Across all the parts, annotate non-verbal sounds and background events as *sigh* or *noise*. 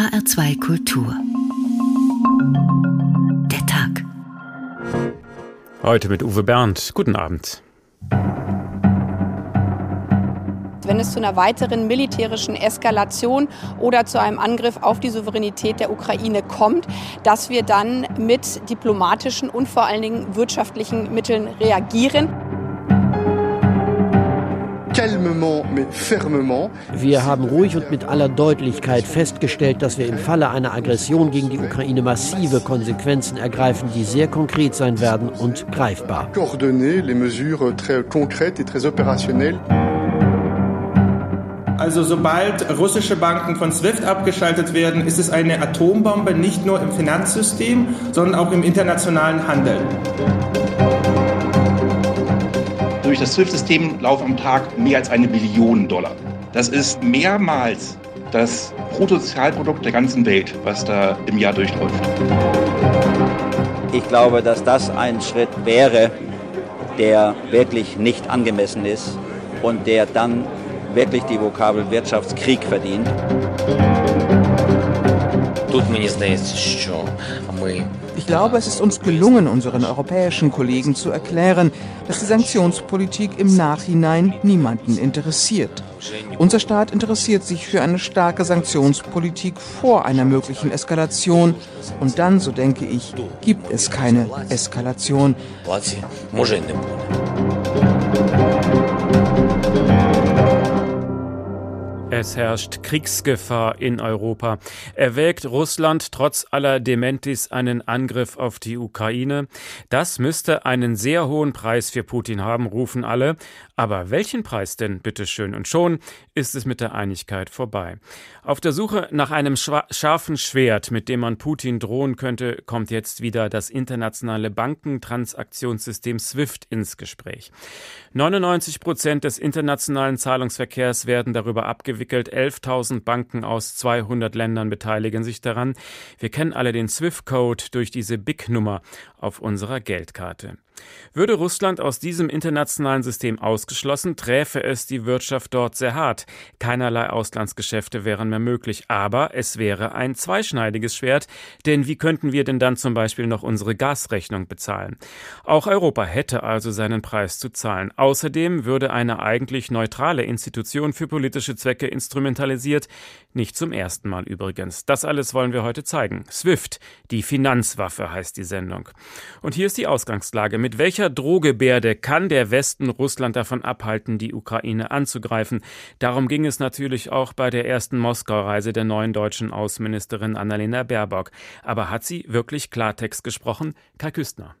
HR2 Kultur. Der Tag. Heute mit Uwe Bernd. Guten Abend. wenn es zu einer weiteren militärischen Eskalation oder zu einem Angriff auf die Souveränität der Ukraine kommt, dass wir dann mit diplomatischen und vor allen Dingen wirtschaftlichen Mitteln reagieren. Wir haben ruhig und mit aller Deutlichkeit festgestellt, dass wir im Falle einer Aggression gegen die Ukraine massive Konsequenzen ergreifen, die sehr konkret sein werden und greifbar. Also sobald russische Banken von SWIFT abgeschaltet werden, ist es eine Atombombe nicht nur im Finanzsystem, sondern auch im internationalen Handel. Durch das SWIFT-System laufen am Tag mehr als eine Billion Dollar. Das ist mehrmals das Bruttosozialprodukt der ganzen Welt, was da im Jahr durchläuft. Ich glaube, dass das ein Schritt wäre, der wirklich nicht angemessen ist und der dann wirklich die Vokabel Wirtschaftskrieg verdient. Ich glaube, es ist uns gelungen, unseren europäischen Kollegen zu erklären, dass die Sanktionspolitik im Nachhinein niemanden interessiert. Unser Staat interessiert sich für eine starke Sanktionspolitik vor einer möglichen Eskalation. Und dann, so denke ich, gibt es keine Eskalation. Es herrscht Kriegsgefahr in Europa. Erwägt Russland trotz aller Dementis einen Angriff auf die Ukraine? Das müsste einen sehr hohen Preis für Putin haben, rufen alle. Aber welchen Preis denn, bitteschön? Und schon ist es mit der Einigkeit vorbei. Auf der Suche nach einem scharfen Schwert, mit dem man Putin drohen könnte, kommt jetzt wieder das internationale Bankentransaktionssystem SWIFT ins Gespräch. 99 Prozent des internationalen Zahlungsverkehrs werden darüber abgewickelt. 11.000 Banken aus 200 Ländern beteiligen sich daran. Wir kennen alle den SWIFT-Code durch diese BIC-Nummer auf unserer Geldkarte. Würde Russland aus diesem internationalen System ausgeschlossen, träfe es die Wirtschaft dort sehr hart. Keinerlei Auslandsgeschäfte wären mehr möglich, aber es wäre ein zweischneidiges Schwert, denn wie könnten wir denn dann zum Beispiel noch unsere Gasrechnung bezahlen? Auch Europa hätte also seinen Preis zu zahlen. Außerdem würde eine eigentlich neutrale Institution für politische Zwecke instrumentalisiert, nicht zum ersten Mal übrigens. Das alles wollen wir heute zeigen. SWIFT, die Finanzwaffe heißt die Sendung. Und hier ist die Ausgangslage. Mit welcher Drohgebärde kann der Westen Russland davon abhalten, die Ukraine anzugreifen? Darum ging es natürlich auch bei der ersten Moskau-Reise der neuen deutschen Außenministerin Annalena Baerbock. Aber hat sie wirklich Klartext gesprochen? Kai Küstner.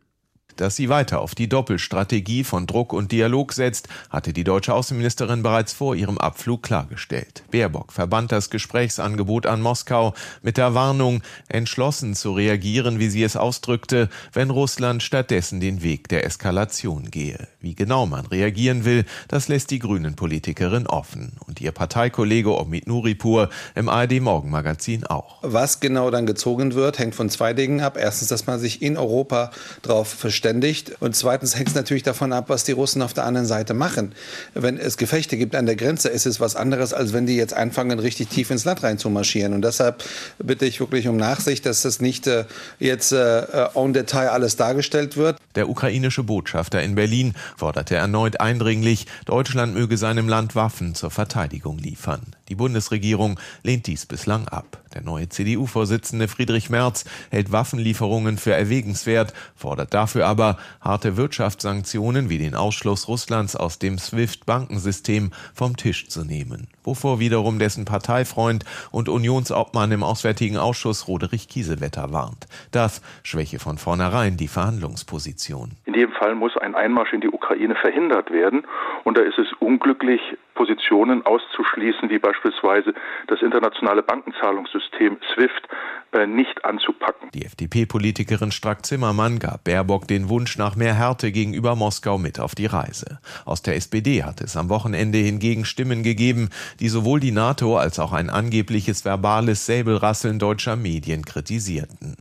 Dass sie weiter auf die Doppelstrategie von Druck und Dialog setzt, hatte die deutsche Außenministerin bereits vor ihrem Abflug klargestellt. Baerbock verband das Gesprächsangebot an Moskau mit der Warnung, entschlossen zu reagieren, wie sie es ausdrückte, wenn Russland stattdessen den Weg der Eskalation gehe. Wie genau man reagieren will, das lässt die Grünen-Politikerin offen. Und ihr Parteikollege Omid Nuripur im ARD-Morgenmagazin auch. Was genau dann gezogen wird, hängt von zwei Dingen ab. Erstens, dass man sich in Europa darauf versteht, verständigt. Und zweitens hängt es natürlich davon ab, was die Russen auf der anderen Seite machen. Wenn es Gefechte gibt an der Grenze, ist es was anderes, als wenn die jetzt anfangen, richtig tief ins Land reinzumarschieren. Und deshalb bitte ich wirklich um Nachsicht, dass das nicht äh, jetzt äh, en Detail alles dargestellt wird. Der ukrainische Botschafter in Berlin forderte erneut eindringlich, Deutschland möge seinem Land Waffen zur Verteidigung liefern. Die Bundesregierung lehnt dies bislang ab. Der neue CDU-Vorsitzende Friedrich Merz hält Waffenlieferungen für erwägenswert, fordert dafür aber harte Wirtschaftssanktionen wie den Ausschluss Russlands aus dem SWIFT-Bankensystem vom Tisch zu nehmen. Wovor wiederum dessen Parteifreund und Unionsobmann im Auswärtigen Ausschuss Roderich Kiesewetter warnt. Das schwäche von vornherein die Verhandlungsposition. In jedem Fall muss ein Einmarsch in die Ukraine verhindert werden. Und da ist es unglücklich, Positionen auszuschließen, wie beispielsweise das internationale Bankenzahlungssystem SWIFT äh, nicht anzupacken. Die FDP-Politikerin Strack-Zimmermann gab Baerbock den Wunsch nach mehr Härte gegenüber Moskau mit auf die Reise. Aus der SPD hat es am Wochenende hingegen Stimmen gegeben, die sowohl die NATO als auch ein angebliches verbales Säbelrasseln deutscher Medien kritisierten.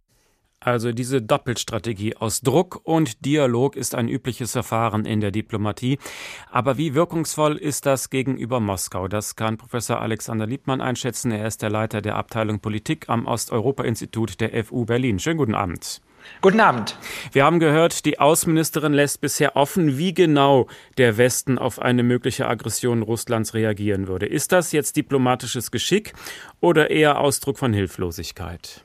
Also diese Doppelstrategie aus Druck und Dialog ist ein übliches Verfahren in der Diplomatie. Aber wie wirkungsvoll ist das gegenüber Moskau? Das kann Professor Alexander Liebmann einschätzen. Er ist der Leiter der Abteilung Politik am Osteuropa-Institut der FU Berlin. Schönen guten Abend. Guten Abend. Wir haben gehört, die Außenministerin lässt bisher offen, wie genau der Westen auf eine mögliche Aggression Russlands reagieren würde. Ist das jetzt diplomatisches Geschick oder eher Ausdruck von Hilflosigkeit?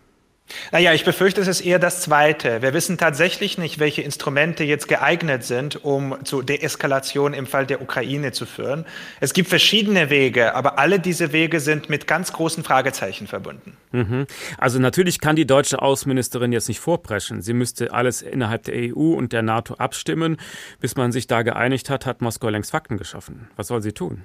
Naja, ich befürchte, es ist eher das Zweite. Wir wissen tatsächlich nicht, welche Instrumente jetzt geeignet sind, um zu Deeskalation im Fall der Ukraine zu führen. Es gibt verschiedene Wege, aber alle diese Wege sind mit ganz großen Fragezeichen verbunden. Mhm. Also natürlich kann die deutsche Außenministerin jetzt nicht vorpreschen. Sie müsste alles innerhalb der EU und der NATO abstimmen. Bis man sich da geeinigt hat, hat Moskau längst Fakten geschaffen. Was soll sie tun?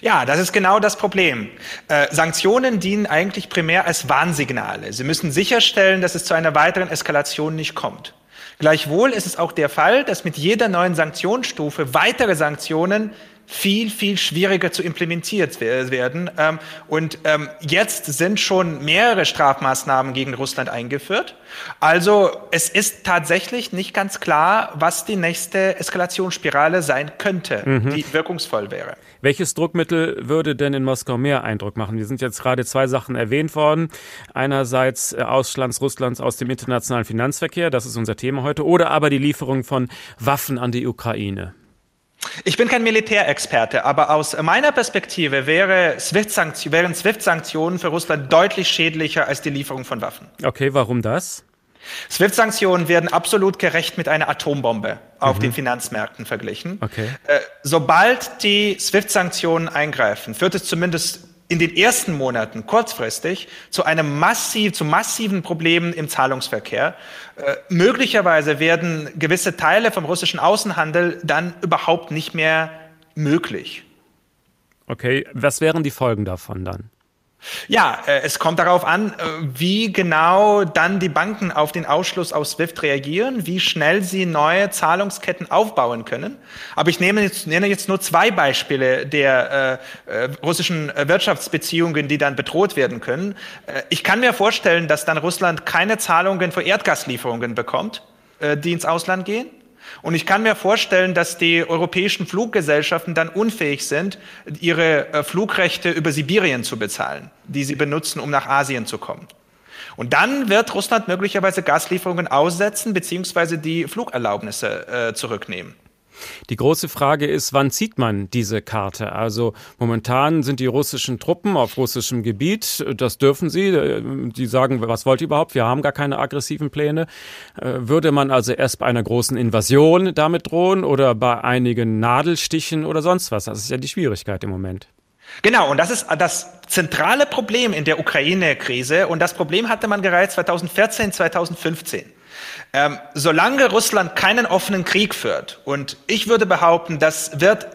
Ja, das ist genau das Problem. Äh, Sanktionen dienen eigentlich primär als Warnsignale. Sie müssen sicherstellen, dass es zu einer weiteren Eskalation nicht kommt. Gleichwohl ist es auch der Fall, dass mit jeder neuen Sanktionsstufe weitere Sanktionen viel, viel schwieriger zu implementiert werden. Ähm, und ähm, jetzt sind schon mehrere Strafmaßnahmen gegen Russland eingeführt. Also es ist tatsächlich nicht ganz klar, was die nächste Eskalationsspirale sein könnte, mhm. die wirkungsvoll wäre. Welches Druckmittel würde denn in Moskau mehr Eindruck machen? Wir sind jetzt gerade zwei Sachen erwähnt worden. Einerseits äh, Ausschlands Russlands aus dem internationalen Finanzverkehr, das ist unser Thema heute, oder aber die Lieferung von Waffen an die Ukraine. Ich bin kein Militärexperte, aber aus meiner Perspektive wäre SWIFT wären SWIFT-Sanktionen für Russland deutlich schädlicher als die Lieferung von Waffen. Okay, warum das? SWIFT-Sanktionen werden absolut gerecht mit einer Atombombe auf mhm. den Finanzmärkten verglichen. Okay. Äh, sobald die SWIFT-Sanktionen eingreifen, führt es zumindest in den ersten Monaten kurzfristig zu einem massiv, zu massiven Problemen im Zahlungsverkehr. Äh, möglicherweise werden gewisse Teile vom russischen Außenhandel dann überhaupt nicht mehr möglich. Okay, was wären die Folgen davon dann? Ja, äh, es kommt darauf an, äh, wie genau dann die Banken auf den Ausschluss aus SWIFT reagieren, wie schnell sie neue Zahlungsketten aufbauen können. Aber ich nehme jetzt, nenne jetzt nur zwei Beispiele der äh, äh, russischen Wirtschaftsbeziehungen, die dann bedroht werden können. Ich kann mir vorstellen, dass dann Russland keine Zahlungen für Erdgaslieferungen bekommt, die ins Ausland gehen. Und ich kann mir vorstellen, dass die europäischen Fluggesellschaften dann unfähig sind, ihre äh, Flugrechte über Sibirien zu bezahlen, die sie benutzen, um nach Asien zu kommen. Und dann wird Russland möglicherweise Gaslieferungen aussetzen bzw. die Flugerlaubnisse äh, zurücknehmen. Die große Frage ist, wann zieht man diese Karte? Also momentan sind die russischen Truppen auf russischem Gebiet, das dürfen sie. Die sagen, was wollt ihr überhaupt? Wir haben gar keine aggressiven Pläne. Äh, würde man also erst bei einer großen Invasion damit drohen oder bei einigen Nadelstichen oder sonst was? Das ist ja die Schwierigkeit im Moment. Genau, und das ist das zentrale Problem in der Ukraine-Krise. Und das Problem hatte man bereits 2014, 2015. Ähm, solange Russland keinen offenen Krieg führt, und ich würde behaupten, das wird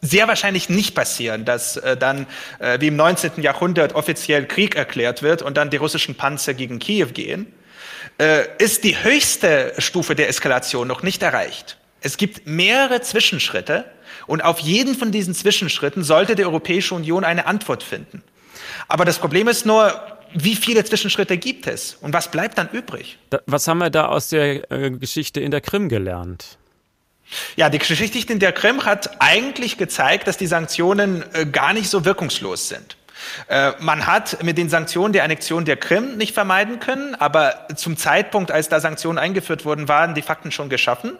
sehr wahrscheinlich nicht passieren, dass äh, dann äh, wie im 19. Jahrhundert offiziell Krieg erklärt wird und dann die russischen Panzer gegen Kiew gehen, äh, ist die höchste Stufe der Eskalation noch nicht erreicht. Es gibt mehrere Zwischenschritte und auf jeden von diesen Zwischenschritten sollte die Europäische Union eine Antwort finden. Aber das Problem ist nur, wie viele Zwischenschritte gibt es und was bleibt dann übrig? was haben wir da aus der äh, Geschichte in der Krim gelernt? Ja, die Geschichte in der Krim hat eigentlich gezeigt, dass die Sanktionen äh, gar nicht so wirkungslos sind. Äh, man hat mit den Sanktionen der Annexion der Krim nicht vermeiden können, aber zum Zeitpunkt, als da Sanktionen eingeführt wurden, waren die Fakten schon geschaffen.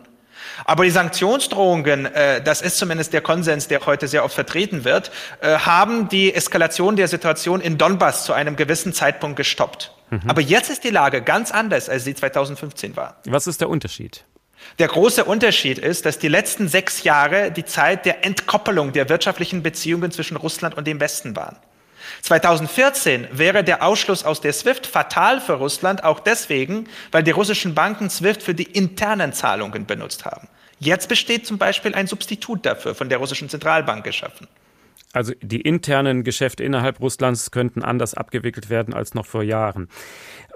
Aber die Sanktionsdrohungen, äh, das ist zumindest der Konsens, der heute sehr oft vertreten wird, äh, haben die Eskalation der Situation in Donbass zu einem gewissen Zeitpunkt gestoppt. Mhm. Aber jetzt ist die Lage ganz anders, als sie 2015 war. Was ist der Unterschied? Der große Unterschied ist, dass die letzten sechs Jahre die Zeit der Entkoppelung der wirtschaftlichen Beziehungen zwischen Russland und dem Westen waren. 2014 wäre der Ausschluss aus der SWIFT fatal für Russland, auch deswegen, weil die russischen Banken SWIFT für die internen Zahlungen benutzt haben. Jetzt besteht zum Beispiel ein Substitut dafür von der russischen Zentralbank geschaffen. Also die internen Geschäfte innerhalb Russlands könnten anders abgewickelt werden als noch vor Jahren.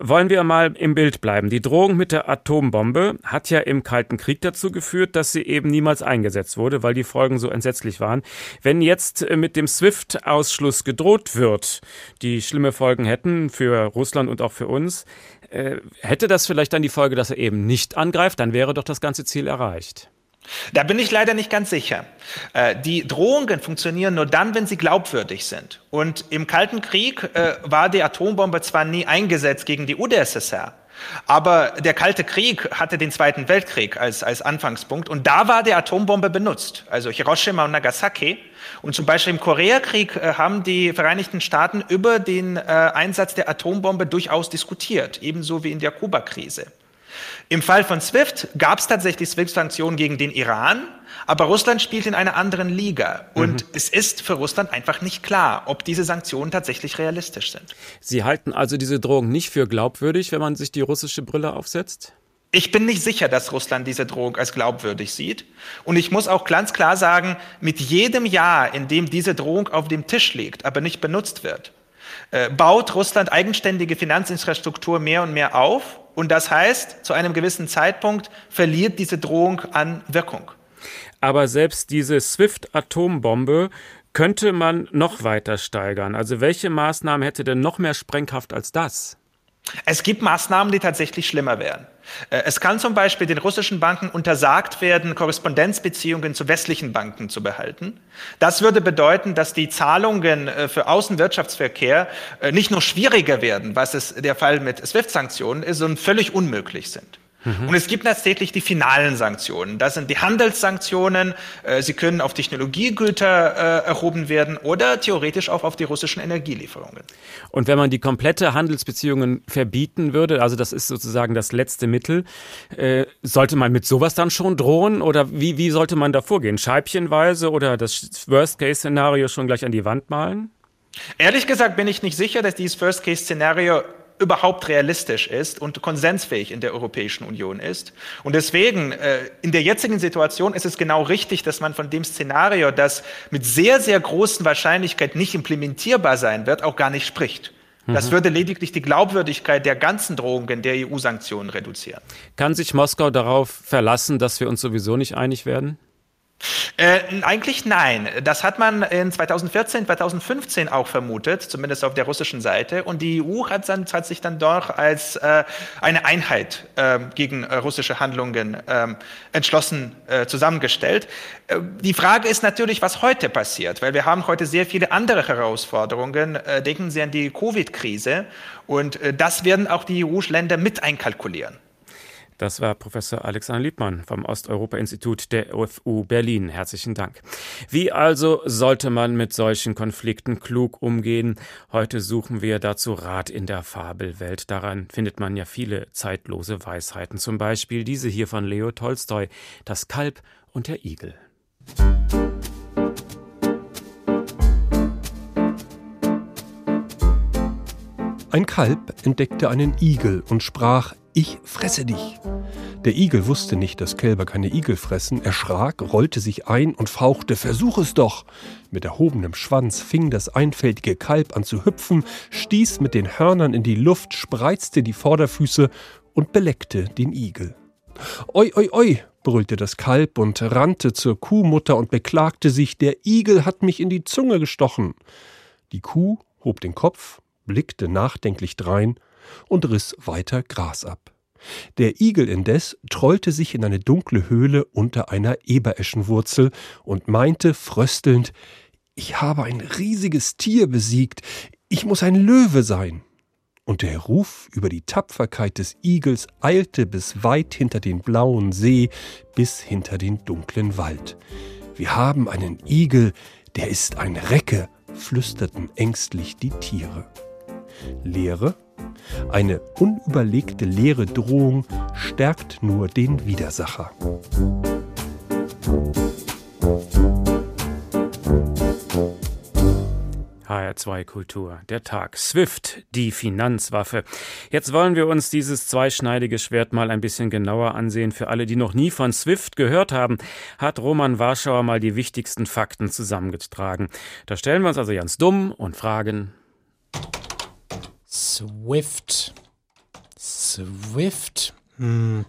Wollen wir mal im Bild bleiben. Die Drohung mit der Atombombe hat ja im Kalten Krieg dazu geführt, dass sie eben niemals eingesetzt wurde, weil die Folgen so entsetzlich waren. Wenn jetzt äh, mit dem SWIFT-Ausschluss gedroht wird, die schlimme Folgen hätten für Russland und auch für uns, äh, hätte das vielleicht dann die Folge, dass er eben nicht angreift, dann wäre doch das ganze Ziel erreicht. Da bin ich leider nicht ganz sicher. Äh, die Drohungen funktionieren nur dann, wenn sie glaubwürdig sind. Und im Kalten Krieg äh, war die Atombombe zwar nie eingesetzt gegen die UdSSR, aber der Kalte Krieg hatte den Zweiten Weltkrieg als, als Anfangspunkt und da war die Atombombe benutzt. Also Hiroshima und Nagasaki. Und zum Beispiel im Koreakrieg äh, haben die Vereinigten Staaten über den Einsatz der Atombombe durchaus diskutiert, ebenso wie in der Kuba-Krise. Im Fall von SWIFT gab es tatsächlich SWIFT-Sanktionen gegen den Iran, aber Russland spielt in einer anderen Liga. Und mhm. es ist für Russland einfach nicht klar, ob diese Sanktionen tatsächlich realistisch sind. Sie halten also diese Drohung nicht für glaubwürdig, wenn man sich die russische Brille aufsetzt? Ich bin nicht sicher, dass Russland diese Drohung als glaubwürdig sieht. Und ich muss auch ganz klar sagen, mit jedem Jahr, in dem diese Drohung auf dem Tisch liegt, aber nicht benutzt wird, äh, baut Russland eigenständige Finanzinfrastruktur mehr und mehr auf und das heißt, zu einem gewissen Zeitpunkt verliert diese Drohung an Wirkung. Aber selbst diese SWIFT-Atombombe könnte man noch weiter steigern. Also welche Maßnahmen hätte denn noch mehr Sprengkraft als das? Es gibt Maßnahmen, die tatsächlich schlimmer wären. Äh, es kann zum Beispiel den russischen Banken untersagt werden, Korrespondenzbeziehungen zu westlichen Banken zu behalten. Das würde bedeuten, dass die Zahlungen äh, für Außenwirtschaftsverkehr äh, nicht nur schwieriger werden, was es der Fall mit SWIFT-Sanktionen ist, sondern völlig unmöglich sind. Und es gibt tatsächlich die finalen Sanktionen. Das sind die Handelssanktionen. Äh, sie können auf Technologiegüter äh, erhoben werden oder theoretisch auch auf die russischen Energielieferungen. Und wenn man die komplette Handelsbeziehungen verbieten würde, also das ist sozusagen das letzte Mittel, äh, sollte man mit sowas dann schon drohen oder wie, wie sollte man da vorgehen? Scheibchenweise oder das Worst-Case-Szenario schon gleich an die Wand malen? Ehrlich gesagt bin ich nicht sicher, dass dieses First-Case-Szenario überhaupt realistisch ist und konsensfähig in der Europäischen Union ist. Und deswegen, äh, in der jetzigen Situation ist es genau richtig, dass man von dem Szenario, das mit sehr, sehr großen Wahrscheinlichkeit nicht implementierbar sein wird, auch gar nicht spricht. Das mhm. würde lediglich die Glaubwürdigkeit der ganzen Drohungen der EU-Sanktionen reduzieren. Kann sich Moskau darauf verlassen, dass wir uns sowieso nicht einig werden? Äh, eigentlich nein. Das hat man in 2014, 2015 auch vermutet, zumindest auf der russischen Seite. Und die EU hat, dann, hat sich dann doch als äh, eine Einheit äh, gegen äh, russische Handlungen ähm, entschlossen äh, zusammengestellt. Äh, die Frage ist natürlich, was heute passiert, weil wir haben heute sehr viele andere Herausforderungen. denken Sie an die Covid-Krise. Und das werden auch die EU-Länder mit einkalkulieren. Das war Professor Alexander Liebmann vom Osteuropa-Institut der OFU Berlin. Herzlichen Dank. Wie also sollte man mit solchen Konflikten klug umgehen? Heute suchen wir dazu Rat in der Fabelwelt. Daran findet man ja viele zeitlose Weisheiten. Zum Beispiel diese hier von Leo Tolstoi. Das Kalb und der Igel. Ein Kalb entdeckte einen Igel und sprach, ich fresse dich. Der Igel wusste nicht, dass Kälber keine Igel fressen, erschrak, rollte sich ein und fauchte, versuch es doch. Mit erhobenem Schwanz fing das einfältige Kalb an zu hüpfen, stieß mit den Hörnern in die Luft, spreizte die Vorderfüße und beleckte den Igel. Oi, oi, oi, brüllte das Kalb und rannte zur Kuhmutter und beklagte sich, der Igel hat mich in die Zunge gestochen. Die Kuh hob den Kopf, blickte nachdenklich drein und riss weiter Gras ab. Der Igel indes trollte sich in eine dunkle Höhle unter einer Ebereschenwurzel und meinte fröstelnd Ich habe ein riesiges Tier besiegt, ich muss ein Löwe sein. Und der Ruf über die Tapferkeit des Igels eilte bis weit hinter den blauen See, bis hinter den dunklen Wald. Wir haben einen Igel, der ist ein Recke, flüsterten ängstlich die Tiere. Lehre eine unüberlegte leere Drohung stärkt nur den Widersacher. HR2 Kultur, der Tag. SWIFT, die Finanzwaffe. Jetzt wollen wir uns dieses zweischneidige Schwert mal ein bisschen genauer ansehen. Für alle, die noch nie von SWIFT gehört haben, hat Roman Warschauer mal die wichtigsten Fakten zusammengetragen. Da stellen wir uns also ganz dumm und fragen. SWIFT. SWIFT. Hm.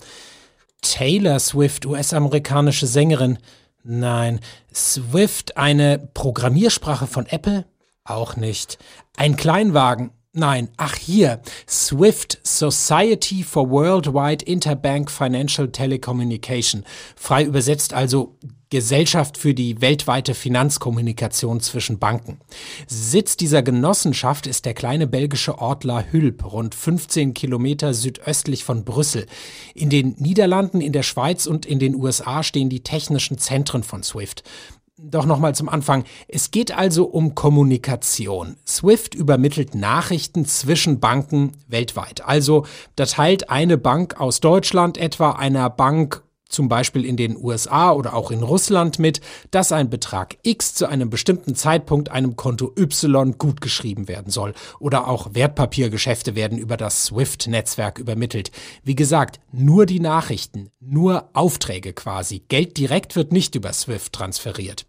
Taylor Swift, US-amerikanische Sängerin. Nein. Swift, eine Programmiersprache von Apple? Auch nicht. Ein Kleinwagen? Nein, ach hier, SWIFT, Society for Worldwide Interbank Financial Telecommunication. Frei übersetzt also Gesellschaft für die weltweite Finanzkommunikation zwischen Banken. Sitz dieser Genossenschaft ist der kleine belgische Ort La Hulpe, rund 15 Kilometer südöstlich von Brüssel. In den Niederlanden, in der Schweiz und in den USA stehen die technischen Zentren von SWIFT. Doch nochmal zum Anfang. Es geht also um Kommunikation. SWIFT übermittelt Nachrichten zwischen Banken weltweit. Also da teilt eine Bank aus Deutschland etwa einer Bank zum Beispiel in den USA oder auch in Russland mit, dass ein Betrag X zu einem bestimmten Zeitpunkt einem Konto Y gutgeschrieben werden soll. Oder auch Wertpapiergeschäfte werden über das SWIFT-Netzwerk übermittelt. Wie gesagt, nur die Nachrichten, nur Aufträge quasi. Geld direkt wird nicht über SWIFT transferiert.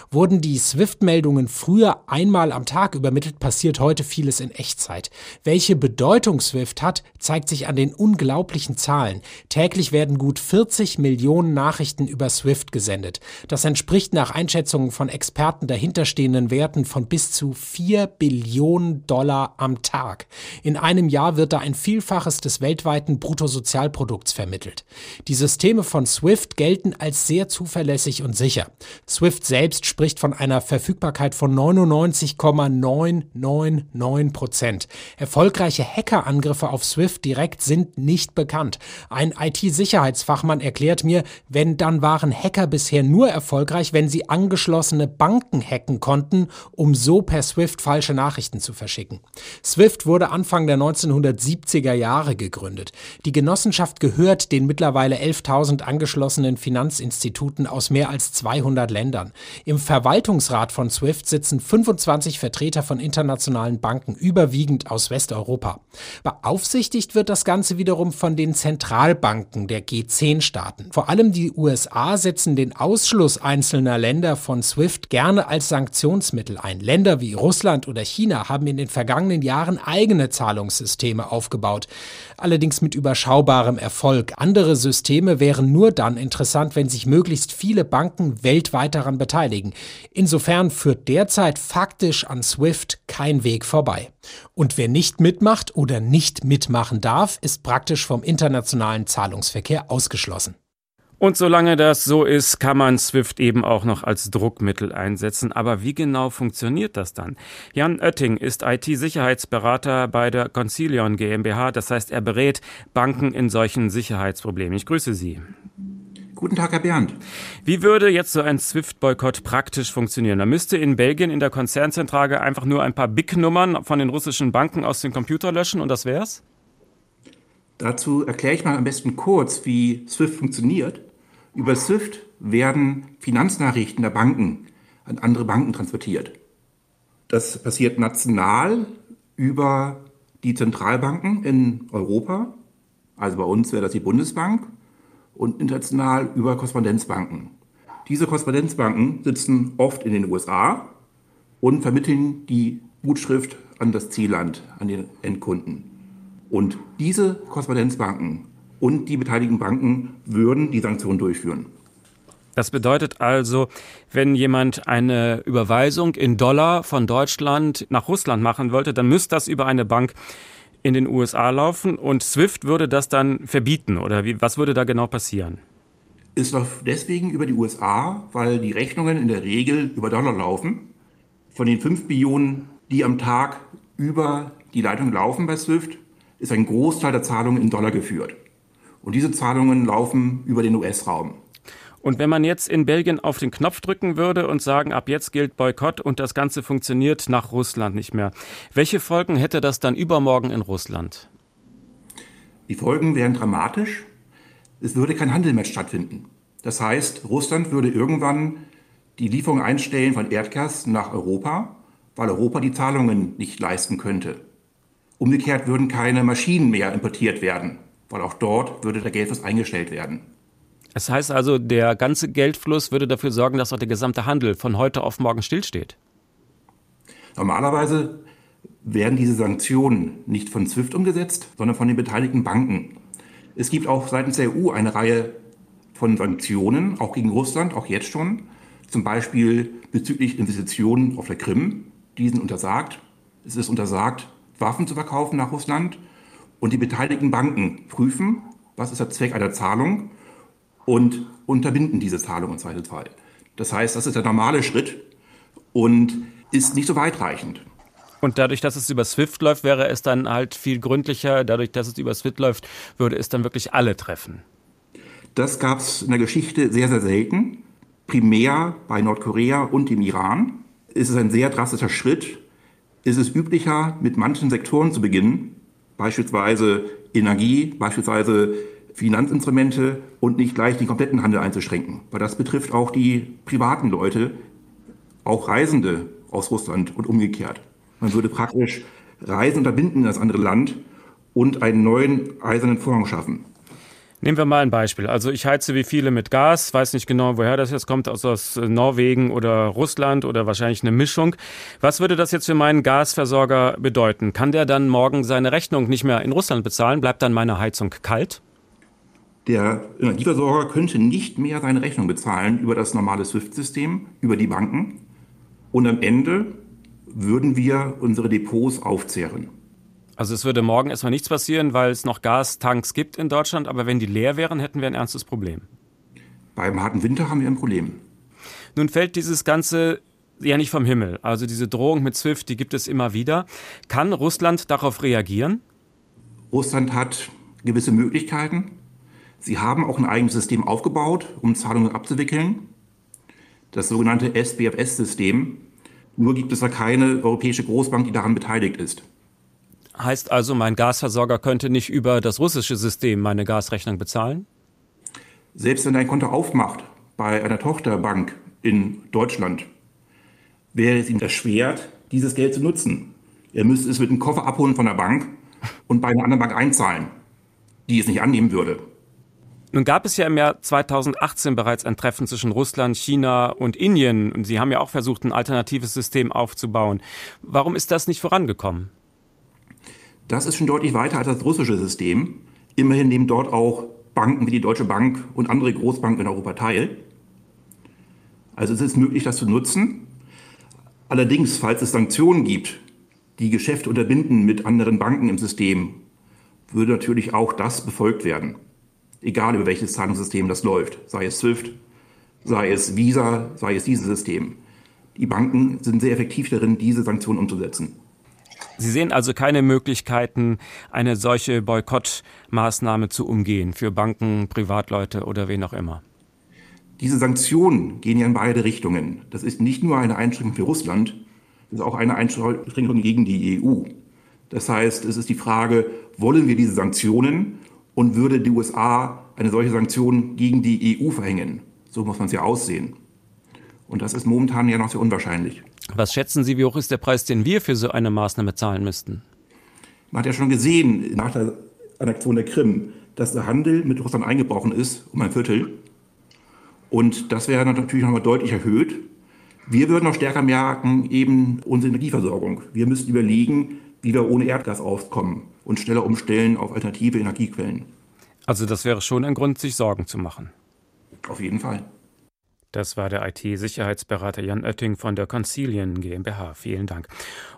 Wurden die SWIFT-Meldungen früher einmal am Tag übermittelt, passiert heute vieles in Echtzeit. Welche Bedeutung SWIFT hat, zeigt sich an den unglaublichen Zahlen. Täglich werden gut 40 Millionen Nachrichten über SWIFT gesendet. Das entspricht nach Einschätzungen von Experten dahinterstehenden Werten von bis zu 4 Billionen Dollar am Tag. In einem Jahr wird da ein Vielfaches des weltweiten Bruttosozialprodukts vermittelt. Die Systeme von SWIFT gelten als sehr zuverlässig und sicher. SWIFT selbst spricht von einer Verfügbarkeit von 99,999 Prozent. Erfolgreiche Hackerangriffe auf SWIFT direkt sind nicht bekannt. Ein IT-Sicherheitsfachmann erklärt mir, wenn dann waren Hacker bisher nur erfolgreich, wenn sie angeschlossene Banken hacken konnten, um so per SWIFT falsche Nachrichten zu verschicken. SWIFT wurde Anfang der 1970er Jahre gegründet. Die Genossenschaft gehört den mittlerweile 11.000 angeschlossenen Finanzinstituten aus mehr als 200 Ländern. Im Verwaltungsrat von SWIFT sitzen 25 Vertreter von internationalen Banken, überwiegend aus Westeuropa. Beaufsichtigt wird das Ganze wiederum von den Zentralbanken der G10-Staaten. Vor allem die USA setzen den Ausschluss einzelner Länder von SWIFT gerne als Sanktionsmittel ein. Länder wie Russland oder China haben in den vergangenen Jahren eigene Zahlungssysteme aufgebaut, allerdings mit überschaubarem Erfolg. Andere Systeme wären nur dann interessant, wenn sich möglichst viele Banken weltweit daran beteiligen. Insofern führt derzeit faktisch an SWIFT kein Weg vorbei. Und wer nicht mitmacht oder nicht mitmachen darf, ist praktisch vom internationalen Zahlungsverkehr ausgeschlossen. Und solange das so ist, kann man SWIFT eben auch noch als Druckmittel einsetzen. Aber wie genau funktioniert das dann? Jan Oetting ist IT-Sicherheitsberater bei der Concilion GmbH. Das heißt, er berät Banken in solchen Sicherheitsproblemen. Ich grüße Sie. Guten Tag, Herr Bernd. Wie würde jetzt so ein SWIFT-Boykott praktisch funktionieren? Da müsste in Belgien in der Konzernzentrale einfach nur ein paar BIC-Nummern von den russischen Banken aus dem Computer löschen und das wär's? Dazu erkläre ich mal am besten kurz, wie SWIFT funktioniert. Über SWIFT werden Finanznachrichten der Banken an andere Banken transportiert. Das passiert national über die Zentralbanken in Europa. Also bei uns wäre das die Bundesbank und international über Korrespondenzbanken. Diese Korrespondenzbanken sitzen oft in den USA und vermitteln die Gutschrift an das Zielland, an den Endkunden. Und diese Korrespondenzbanken und die beteiligten Banken würden die Sanktionen durchführen. Das bedeutet also, wenn jemand eine Überweisung in Dollar von Deutschland nach Russland machen wollte, dann müsste das über eine Bank in den USA laufen und SWIFT würde das dann verbieten oder wie, was würde da genau passieren? Es läuft deswegen über die USA, weil die Rechnungen in der Regel über Dollar laufen. Von den 5 Billionen, die am Tag über die Leitung laufen bei SWIFT, ist ein Großteil der Zahlungen in Dollar geführt. Und diese Zahlungen laufen über den US-Raum. Und wenn man jetzt in Belgien auf den Knopf drücken würde und sagen, ab jetzt gilt Boykott und das Ganze funktioniert nach Russland nicht mehr, welche Folgen hätte das dann übermorgen in Russland? Die Folgen wären dramatisch. Es würde kein Handel mehr stattfinden. Das heißt, Russland würde irgendwann die Lieferung einstellen von Erdgas nach Europa weil Europa die Zahlungen nicht leisten könnte. Umgekehrt würden keine Maschinen mehr importiert werden, weil auch dort würde der Geldfluss eingestellt werden. Das heißt also, der ganze Geldfluss würde dafür sorgen, dass auch der gesamte Handel von heute auf morgen stillsteht. Normalerweise werden diese Sanktionen nicht von SWIFT umgesetzt, sondern von den beteiligten Banken. Es gibt auch seitens der EU eine Reihe von Sanktionen, auch gegen Russland, auch jetzt schon. Zum Beispiel bezüglich Investitionen auf der Krim. Die sind untersagt. Es ist untersagt, Waffen zu verkaufen nach Russland. Und die beteiligten Banken prüfen, was ist der Zweck einer Zahlung und unterbinden diese Zahlung im Zweifelsfall. Das heißt, das ist der normale Schritt und ist nicht so weitreichend. Und dadurch, dass es über SWIFT läuft, wäre es dann halt viel gründlicher. Dadurch, dass es über SWIFT läuft, würde es dann wirklich alle treffen. Das gab es in der Geschichte sehr, sehr selten. Primär bei Nordkorea und dem Iran. ist Es ein sehr drastischer Schritt. Ist Es üblicher, mit manchen Sektoren zu beginnen, beispielsweise Energie, beispielsweise Finanzinstrumente und nicht gleich den kompletten Handel einzuschränken. Weil das betrifft auch die privaten Leute, auch Reisende aus Russland und umgekehrt. Man würde praktisch Reisen unterbinden in das andere Land und einen neuen eisernen Vorhang schaffen. Nehmen wir mal ein Beispiel. Also ich heize wie viele mit Gas, weiß nicht genau, woher das jetzt kommt, also aus Norwegen oder Russland oder wahrscheinlich eine Mischung. Was würde das jetzt für meinen Gasversorger bedeuten? Kann der dann morgen seine Rechnung nicht mehr in Russland bezahlen? Bleibt dann meine Heizung kalt? Der Energieversorger könnte nicht mehr seine Rechnung bezahlen über das normale SWIFT-System, über die Banken. Und am Ende würden wir unsere Depots aufzehren. Also es würde morgen erstmal nichts passieren, weil es noch Gastanks gibt in Deutschland, aber wenn die leer wären, hätten wir ein ernstes Problem. Beim harten Winter haben wir ein Problem. Nun fällt dieses Ganze ja nicht vom Himmel. Also diese Drohung mit SWIFT, die gibt es immer wieder. Kann Russland darauf reagieren? Russland hat gewisse Möglichkeiten. Sie haben auch ein eigenes System aufgebaut, um Zahlungen abzuwickeln. Das sogenannte SBFS-System nur gibt es da keine europäische Großbank, die daran beteiligt ist. Heißt also, mein Gasversorger könnte nicht über das russische System meine Gasrechnung bezahlen? Selbst wenn er ein Konto aufmacht bei einer Tochterbank in Deutschland, wäre es ihm erschwert, dieses Geld zu nutzen. Er müsste es mit einem Koffer abholen von der Bank und bei einer anderen Bank einzahlen, die es nicht annehmen würde. Nun gab es ja im Jahr 2018 bereits ein Treffen zwischen Russland, China und Indien. Und Sie haben ja auch versucht, ein alternatives System aufzubauen. Warum ist das nicht vorangekommen? Das ist schon deutlich weiter als das russische System. Immerhin nehmen dort auch Banken wie die Deutsche Bank und andere Großbanken in Europa teil. Also es ist möglich, das zu nutzen. Allerdings, falls es Sanktionen gibt, die Geschäfte unterbinden mit anderen Banken im System, würde natürlich auch das befolgt werden egal über welches Zahlungssystem das läuft, sei es SWIFT, sei es Visa, sei es dieses System. Die Banken sind sehr effektiv darin, diese Sanktionen umzusetzen. Sie sehen also keine Möglichkeiten, eine solche Boykottmaßnahme zu umgehen für Banken, Privatleute oder wen auch immer. Diese Sanktionen gehen ja in beide Richtungen. Das ist nicht nur eine Einschränkung für Russland, das ist auch eine Einschränkung gegen die EU. Das heißt, es ist die Frage, wollen wir diese Sanktionen und würde die USA eine solche Sanktion gegen die EU verhängen. So muss man es ja aussehen. Und das ist momentan ja noch sehr unwahrscheinlich. Was schätzen Sie, wie hoch ist der Preis, den wir für so eine Maßnahme zahlen müssten? Man hat ja schon gesehen, nach der Annexion der Krim, dass der Handel mit Russland eingebrochen ist, um ein Viertel. Und das wäre natürlich nochmal deutlich erhöht. Wir würden noch stärker merken, eben unsere Energieversorgung. Wir müssten überlegen, wie wir ohne Erdgas auskommen und schneller umstellen auf alternative Energiequellen. Also das wäre schon ein Grund, sich Sorgen zu machen. Auf jeden Fall. Das war der IT-Sicherheitsberater Jan Oetting von der Concilien GmbH. Vielen Dank.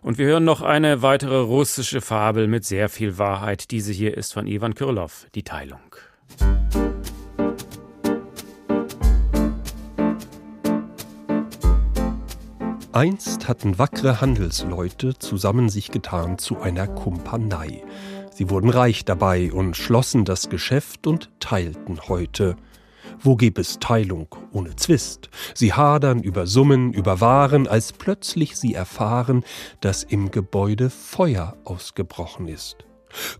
Und wir hören noch eine weitere russische Fabel mit sehr viel Wahrheit. Diese hier ist von Ivan Kyrlov, die Teilung. Einst hatten wackere Handelsleute zusammen sich getan zu einer Kumpanei. Sie wurden reich dabei und schlossen das Geschäft und teilten heute. Wo gäb es Teilung ohne Zwist? Sie hadern über Summen, über Waren, als plötzlich sie erfahren, dass im Gebäude Feuer ausgebrochen ist.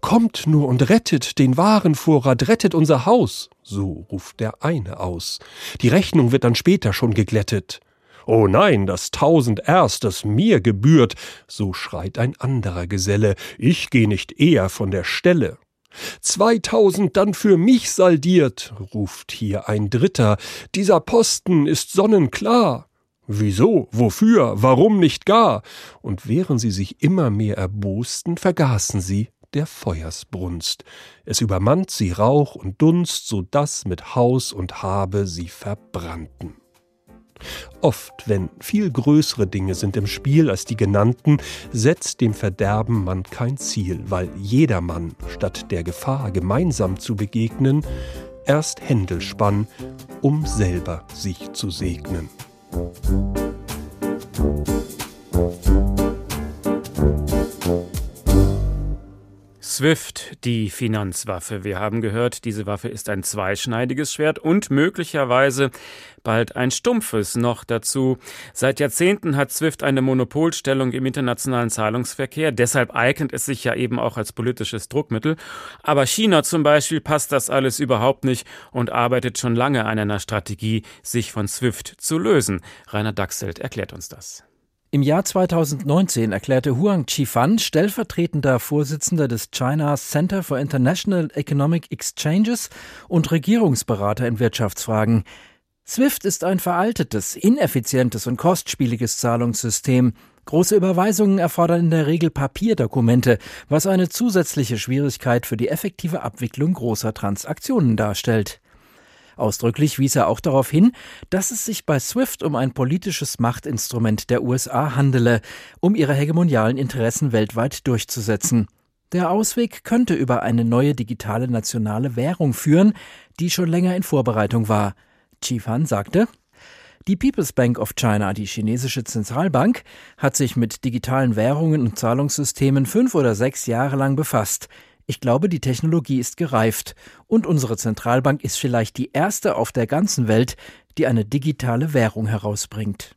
Kommt nur und rettet den Warenvorrat, rettet unser Haus, so ruft der eine aus. Die Rechnung wird dann später schon geglättet. Oh nein, das tausend erst, das mir gebührt, so schreit ein anderer Geselle, ich geh nicht eher von der Stelle. Zweitausend dann für mich saldiert, ruft hier ein Dritter, dieser Posten ist sonnenklar. Wieso, wofür, warum nicht gar? Und während sie sich immer mehr erbosten, vergaßen sie der Feuersbrunst. Es übermannt sie Rauch und Dunst, so dass mit Haus und Habe sie verbrannten. Oft, wenn viel größere Dinge sind im Spiel als die genannten, setzt dem Verderben man kein Ziel, weil jedermann, statt der Gefahr gemeinsam zu begegnen, erst Händel spann, um selber sich zu segnen. SWIFT, die Finanzwaffe. Wir haben gehört, diese Waffe ist ein zweischneidiges Schwert und möglicherweise bald ein stumpfes noch dazu. Seit Jahrzehnten hat SWIFT eine Monopolstellung im internationalen Zahlungsverkehr. Deshalb eignet es sich ja eben auch als politisches Druckmittel. Aber China zum Beispiel passt das alles überhaupt nicht und arbeitet schon lange an einer Strategie, sich von SWIFT zu lösen. Rainer Dachselt erklärt uns das. Im Jahr 2019 erklärte Huang Qifan, stellvertretender Vorsitzender des China Center for International Economic Exchanges und Regierungsberater in Wirtschaftsfragen, SWIFT ist ein veraltetes, ineffizientes und kostspieliges Zahlungssystem. Große Überweisungen erfordern in der Regel Papierdokumente, was eine zusätzliche Schwierigkeit für die effektive Abwicklung großer Transaktionen darstellt. Ausdrücklich wies er auch darauf hin, dass es sich bei SWIFT um ein politisches Machtinstrument der USA handele, um ihre hegemonialen Interessen weltweit durchzusetzen. Der Ausweg könnte über eine neue digitale nationale Währung führen, die schon länger in Vorbereitung war. Chief Han sagte, die People's Bank of China, die chinesische Zentralbank, hat sich mit digitalen Währungen und Zahlungssystemen fünf oder sechs Jahre lang befasst. Ich glaube, die Technologie ist gereift und unsere Zentralbank ist vielleicht die erste auf der ganzen Welt, die eine digitale Währung herausbringt.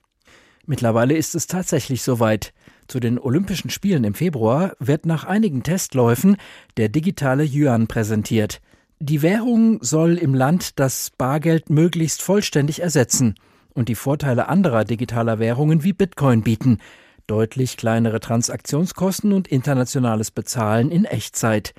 Mittlerweile ist es tatsächlich soweit. Zu den Olympischen Spielen im Februar wird nach einigen Testläufen der digitale Yuan präsentiert. Die Währung soll im Land das Bargeld möglichst vollständig ersetzen und die Vorteile anderer digitaler Währungen wie Bitcoin bieten, deutlich kleinere Transaktionskosten und internationales Bezahlen in Echtzeit.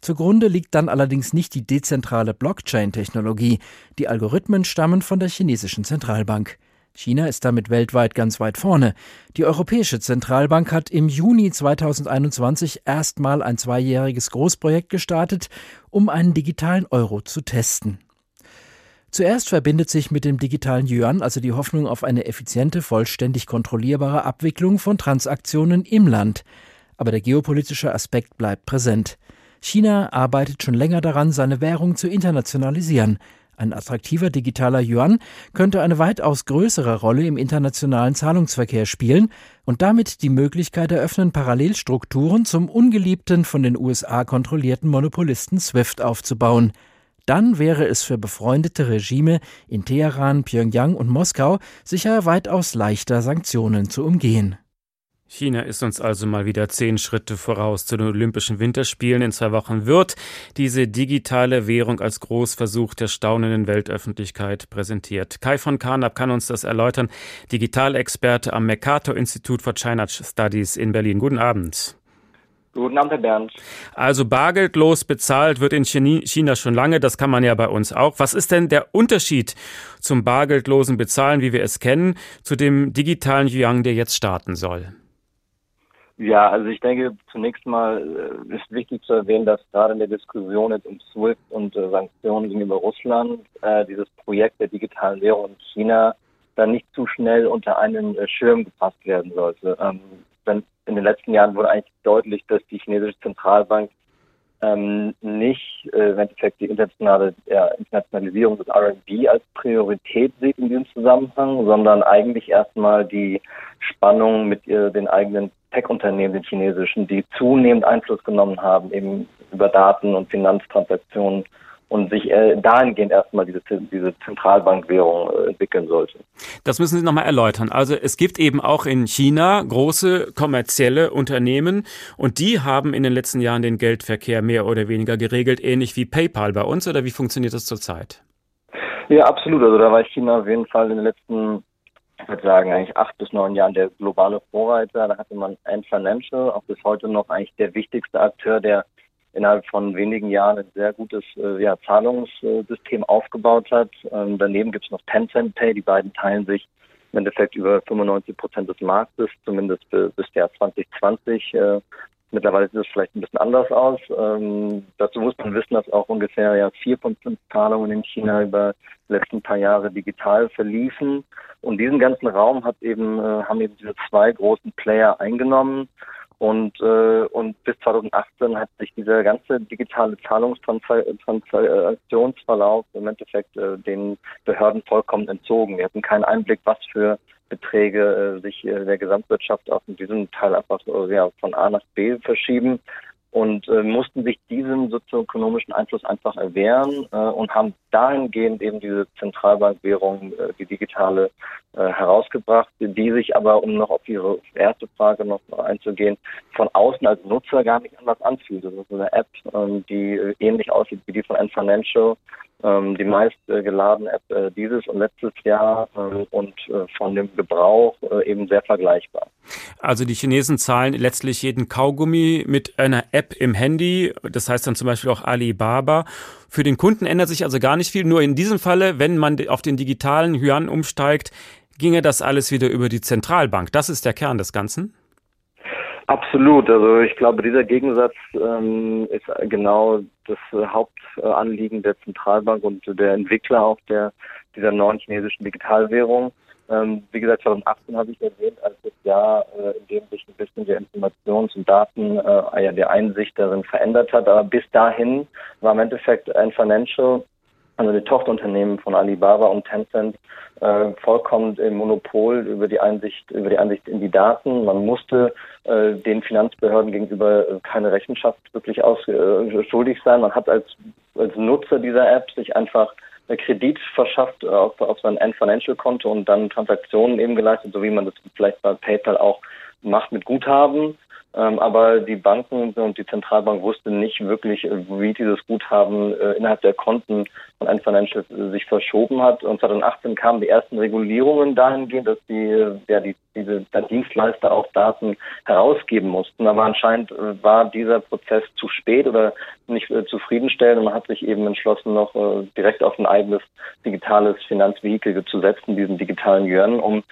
Zugrunde liegt dann allerdings nicht die dezentrale Blockchain-Technologie. Die Algorithmen stammen von der chinesischen Zentralbank. China ist damit weltweit ganz weit vorne. Die Europäische Zentralbank hat im Juni 2021 erstmal ein zweijähriges Großprojekt gestartet, um einen digitalen Euro zu testen. Zuerst verbindet sich mit dem digitalen Yuan also die Hoffnung auf eine effiziente, vollständig kontrollierbare Abwicklung von Transaktionen im Land. Aber der geopolitische Aspekt bleibt präsent. China arbeitet schon länger daran, seine Währung zu internationalisieren. Ein attraktiver digitaler Yuan könnte eine weitaus größere Rolle im internationalen Zahlungsverkehr spielen und damit die Möglichkeit eröffnen, Parallelstrukturen zum ungeliebten, von den USA kontrollierten Monopolisten SWIFT aufzubauen. Dann wäre es für befreundete Regime in Teheran, Pyongyang und Moskau sicher weitaus leichter, Sanktionen zu umgehen. China ist uns also mal wieder zehn Schritte voraus zu den Olympischen Winterspielen. In zwei Wochen wird diese digitale Währung als Großversuch der staunenden Weltöffentlichkeit präsentiert. Kai von Karnap kann uns das erläutern, Digitalexperte am Mercator Institute for China Studies in Berlin. Guten Abend. Guten Abend, Herr Bernd. Also bargeldlos bezahlt wird in China schon lange, das kann man ja bei uns auch. Was ist denn der Unterschied zum bargeldlosen Bezahlen, wie wir es kennen, zu dem digitalen Yuan, der jetzt starten soll? Ja, also ich denke, zunächst mal äh, ist wichtig zu erwähnen, dass gerade in der Diskussion jetzt um SWIFT und äh, Sanktionen gegenüber Russland äh, dieses Projekt der digitalen Währung in China dann nicht zu schnell unter einen äh, Schirm gefasst werden sollte. Ähm, wenn in den letzten Jahren wurde eigentlich deutlich, dass die chinesische Zentralbank ähm, nicht äh, im Endeffekt die internationale ja, Internationalisierung des RMB als Priorität sieht in diesem Zusammenhang, sondern eigentlich erstmal die Spannung mit ihr, den eigenen Tech-Unternehmen, den chinesischen, die zunehmend Einfluss genommen haben, eben über Daten und Finanztransaktionen und sich äh, dahingehend erstmal diese, diese Zentralbankwährung äh, entwickeln sollte. Das müssen Sie nochmal erläutern. Also es gibt eben auch in China große kommerzielle Unternehmen und die haben in den letzten Jahren den Geldverkehr mehr oder weniger geregelt, ähnlich wie PayPal bei uns oder wie funktioniert das zurzeit? Ja, absolut. Also da war China auf jeden Fall in den letzten ich würde sagen, eigentlich acht bis neun Jahren der globale Vorreiter. Da hatte man Ant Financial, auch bis heute noch eigentlich der wichtigste Akteur, der innerhalb von wenigen Jahren ein sehr gutes äh, ja, Zahlungssystem aufgebaut hat. Ähm, daneben gibt es noch Tencent Pay. Die beiden teilen sich im Endeffekt über 95 Prozent des Marktes, zumindest bis Jahr 2020. Äh, mittlerweile sieht es vielleicht ein bisschen anders aus. Ähm, dazu muss man wissen, dass auch ungefähr ja, vier von fünf Zahlungen in China über die letzten paar Jahre digital verliefen. Und diesen ganzen Raum hat eben, äh, haben eben diese zwei großen Player eingenommen. Und, äh, und bis 2018 hat sich dieser ganze digitale Zahlungstransaktionsverlauf im Endeffekt äh, den Behörden vollkommen entzogen. Wir hatten keinen Einblick, was für Beträge äh, sich äh, der Gesamtwirtschaft in diesem Teil einfach äh, ja, von A nach B verschieben und äh, mussten sich diesem sozioökonomischen Einfluss einfach erwehren äh, und haben dahingehend eben diese Zentralbankwährung, äh, die digitale, äh, herausgebracht, die sich aber, um noch auf Ihre erste Frage noch einzugehen, von außen als Nutzer gar nicht anders anfühlt. Das ist eine App, ähm, die äh, ähnlich aussieht wie die von N Financial, ähm, die meist äh, geladene App äh, dieses und letztes Jahr äh, und äh, von dem Gebrauch äh, eben sehr vergleichbar. Also die Chinesen zahlen letztlich jeden Kaugummi mit einer App im Handy, das heißt dann zum Beispiel auch Alibaba. Für den Kunden ändert sich also gar nicht viel, nur in diesem Falle, wenn man auf den digitalen Yuan umsteigt, ginge das alles wieder über die Zentralbank. Das ist der Kern des Ganzen. Absolut. Also ich glaube, dieser Gegensatz ähm, ist genau das äh, Hauptanliegen der Zentralbank und der Entwickler auch der dieser neuen chinesischen Digitalwährung. Ähm, wie gesagt, 2018 habe ich erwähnt als das Jahr, äh, in dem sich ein bisschen der Informations- und Daten, äh, ja, der Einsicht darin verändert hat. Aber bis dahin war im Endeffekt ein Financial also die Tochterunternehmen von Alibaba und Tencent, äh, vollkommen im Monopol über die Einsicht, über die Einsicht in die Daten. Man musste äh, den Finanzbehörden gegenüber äh, keine Rechenschaft wirklich aus, äh, schuldig sein. Man hat als, als Nutzer dieser App sich einfach Kredit verschafft äh, auf, auf sein End-Financial-Konto und dann Transaktionen eben geleistet, so wie man das vielleicht bei PayPal auch macht mit Guthaben. Ähm, aber die Banken und die Zentralbank wussten nicht wirklich, äh, wie dieses Guthaben äh, innerhalb der Konten von Ant Financial äh, sich verschoben hat. Und 2018 kamen die ersten Regulierungen dahingehend, dass die, äh, ja, die, diese Dienstleister auch Daten herausgeben mussten. Aber anscheinend äh, war dieser Prozess zu spät oder nicht äh, zufriedenstellend. Und man hat sich eben entschlossen, noch direkt auf ein eigenes digitales Finanzvehikel zu setzen, diesen digitalen Yuan, um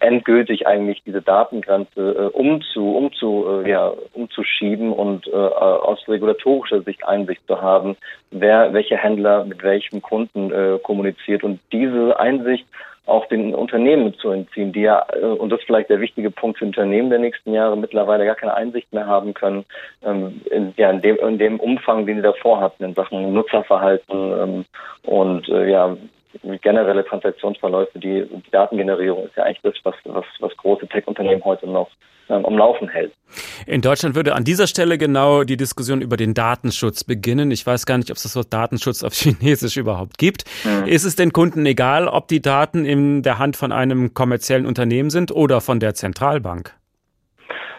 endgültig eigentlich diese Datengrenze umzu, umzu äh, ja, umzuschieben und äh, aus regulatorischer Sicht Einsicht zu haben, wer welcher Händler mit welchem Kunden äh, kommuniziert. Und diese Einsicht auch den Unternehmen zu entziehen, die ja, äh, und das ist vielleicht der wichtige Punkt für Unternehmen der nächsten Jahre, mittlerweile gar keine Einsicht mehr haben können, ähm, in, ja, in dem, in dem Umfang, den sie davor hatten, in Sachen Nutzerverhalten ähm, und äh, ja, generelle Transaktionsverläufe, die, die Datengenerierung ist ja eigentlich das, was, was, was große Tech-Unternehmen heute noch ähm, am Laufen hält. In Deutschland würde an dieser Stelle genau die Diskussion über den Datenschutz beginnen. Ich weiß gar nicht, ob es das Wort Datenschutz auf *laughs* Chinesisch überhaupt gibt. Mhm. Ist es den Kunden egal, ob die Daten in der Hand von einem kommerziellen Unternehmen sind oder von der Zentralbank?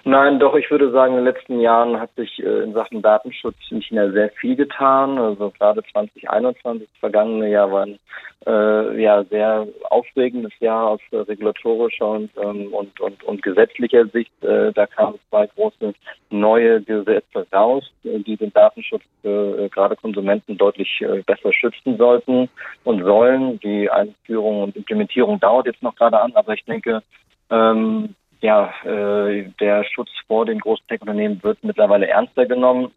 Nein, doch, ich würde sagen, in den letzten Jahren hat sich äh, in Sachen Datenschutz in China sehr viel getan. Also gerade 2021, das vergangene Jahr, war ein äh, ja, sehr aufregendes Jahr aus äh, regulatorischer und, ähm, und, und, und gesetzlicher Sicht. Äh, da kamen zwei große neue Gesetze raus, äh, die den Datenschutz gerade Konsumenten deutlich besser schützen sollten und sollen. Die Einführung und Implementierung dauert jetzt noch gerade an, aber ich denke, ähm, ja, äh, der Schutz vor den großen Tech-Unternehmen wird mittlerweile ernster genommen.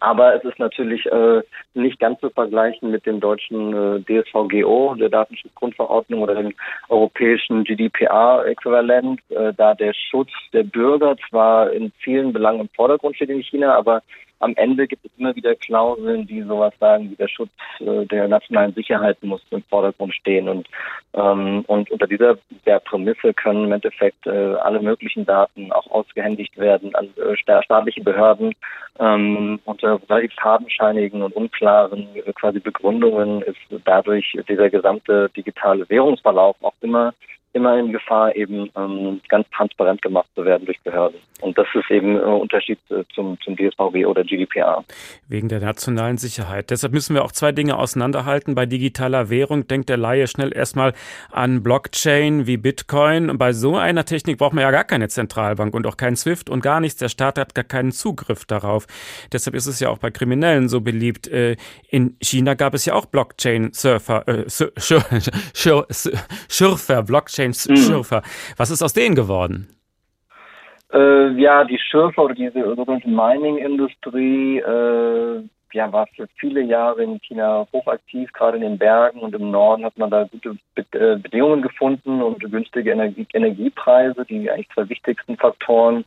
Aber es ist natürlich äh, nicht ganz zu vergleichen mit dem deutschen äh, DSVGO, der Datenschutzgrundverordnung oder dem europäischen GDPR-Äquivalent, äh, da der Schutz der Bürger zwar in vielen Belangen im Vordergrund steht in China, aber am Ende gibt es immer wieder Klauseln, die sowas sagen, wie der Schutz äh, der nationalen Sicherheit muss im Vordergrund stehen. Und, ähm, und unter dieser der Prämisse können im Endeffekt äh, alle möglichen Daten auch ausgehändigt werden an äh, staatliche Behörden. Ähm, unter relativ fadenscheinigen und unklaren äh, quasi Begründungen ist dadurch dieser gesamte digitale Währungsverlauf auch immer immer in Gefahr, eben ähm, ganz transparent gemacht zu werden durch Behörden. Und das ist eben ein Unterschied äh, zum, zum DSVG oder GDPR. Wegen der nationalen Sicherheit. Deshalb müssen wir auch zwei Dinge auseinanderhalten. Bei digitaler Währung denkt der Laie schnell erstmal an Blockchain wie Bitcoin. Und bei so einer Technik braucht man ja gar keine Zentralbank und auch keinen SWIFT und gar nichts. Der Staat hat gar keinen Zugriff darauf. Deshalb ist es ja auch bei Kriminellen so beliebt. Äh, in China gab es ja auch Blockchain-Surfer, äh, Schürfer, *laughs* Blockchain-Schürfer. Mhm. Was ist aus denen geworden? Äh, ja, die Schürfer oder diese sogenannte Mining-Industrie äh, ja, war für viele Jahre in China hochaktiv, gerade in den Bergen und im Norden hat man da gute Be äh, Bedingungen gefunden und günstige Energie Energiepreise, die eigentlich zwei wichtigsten Faktoren.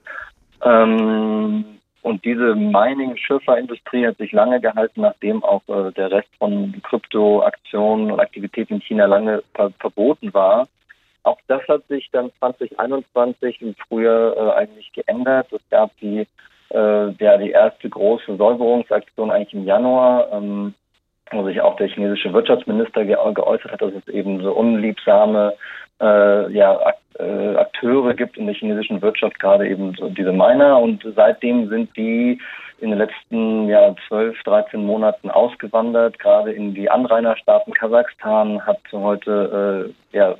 Ähm, und diese Mining-Schürferindustrie hat sich lange gehalten, nachdem auch äh, der Rest von Kryptoaktionen und Aktivitäten in China lange ver verboten war. Auch das hat sich dann 2021 im Frühjahr äh, eigentlich geändert. Es gab die, äh, ja, die erste große Säuberungsaktion eigentlich im Januar, ähm, wo sich auch der chinesische Wirtschaftsminister ge geäußert hat, dass es eben so unliebsame äh, ja, äh, Akteure gibt in der chinesischen Wirtschaft, gerade eben diese Miner. Und seitdem sind die in den letzten ja, 12, 13 Monaten ausgewandert, gerade in die Anrainerstaaten. Kasachstan hat heute äh, ja,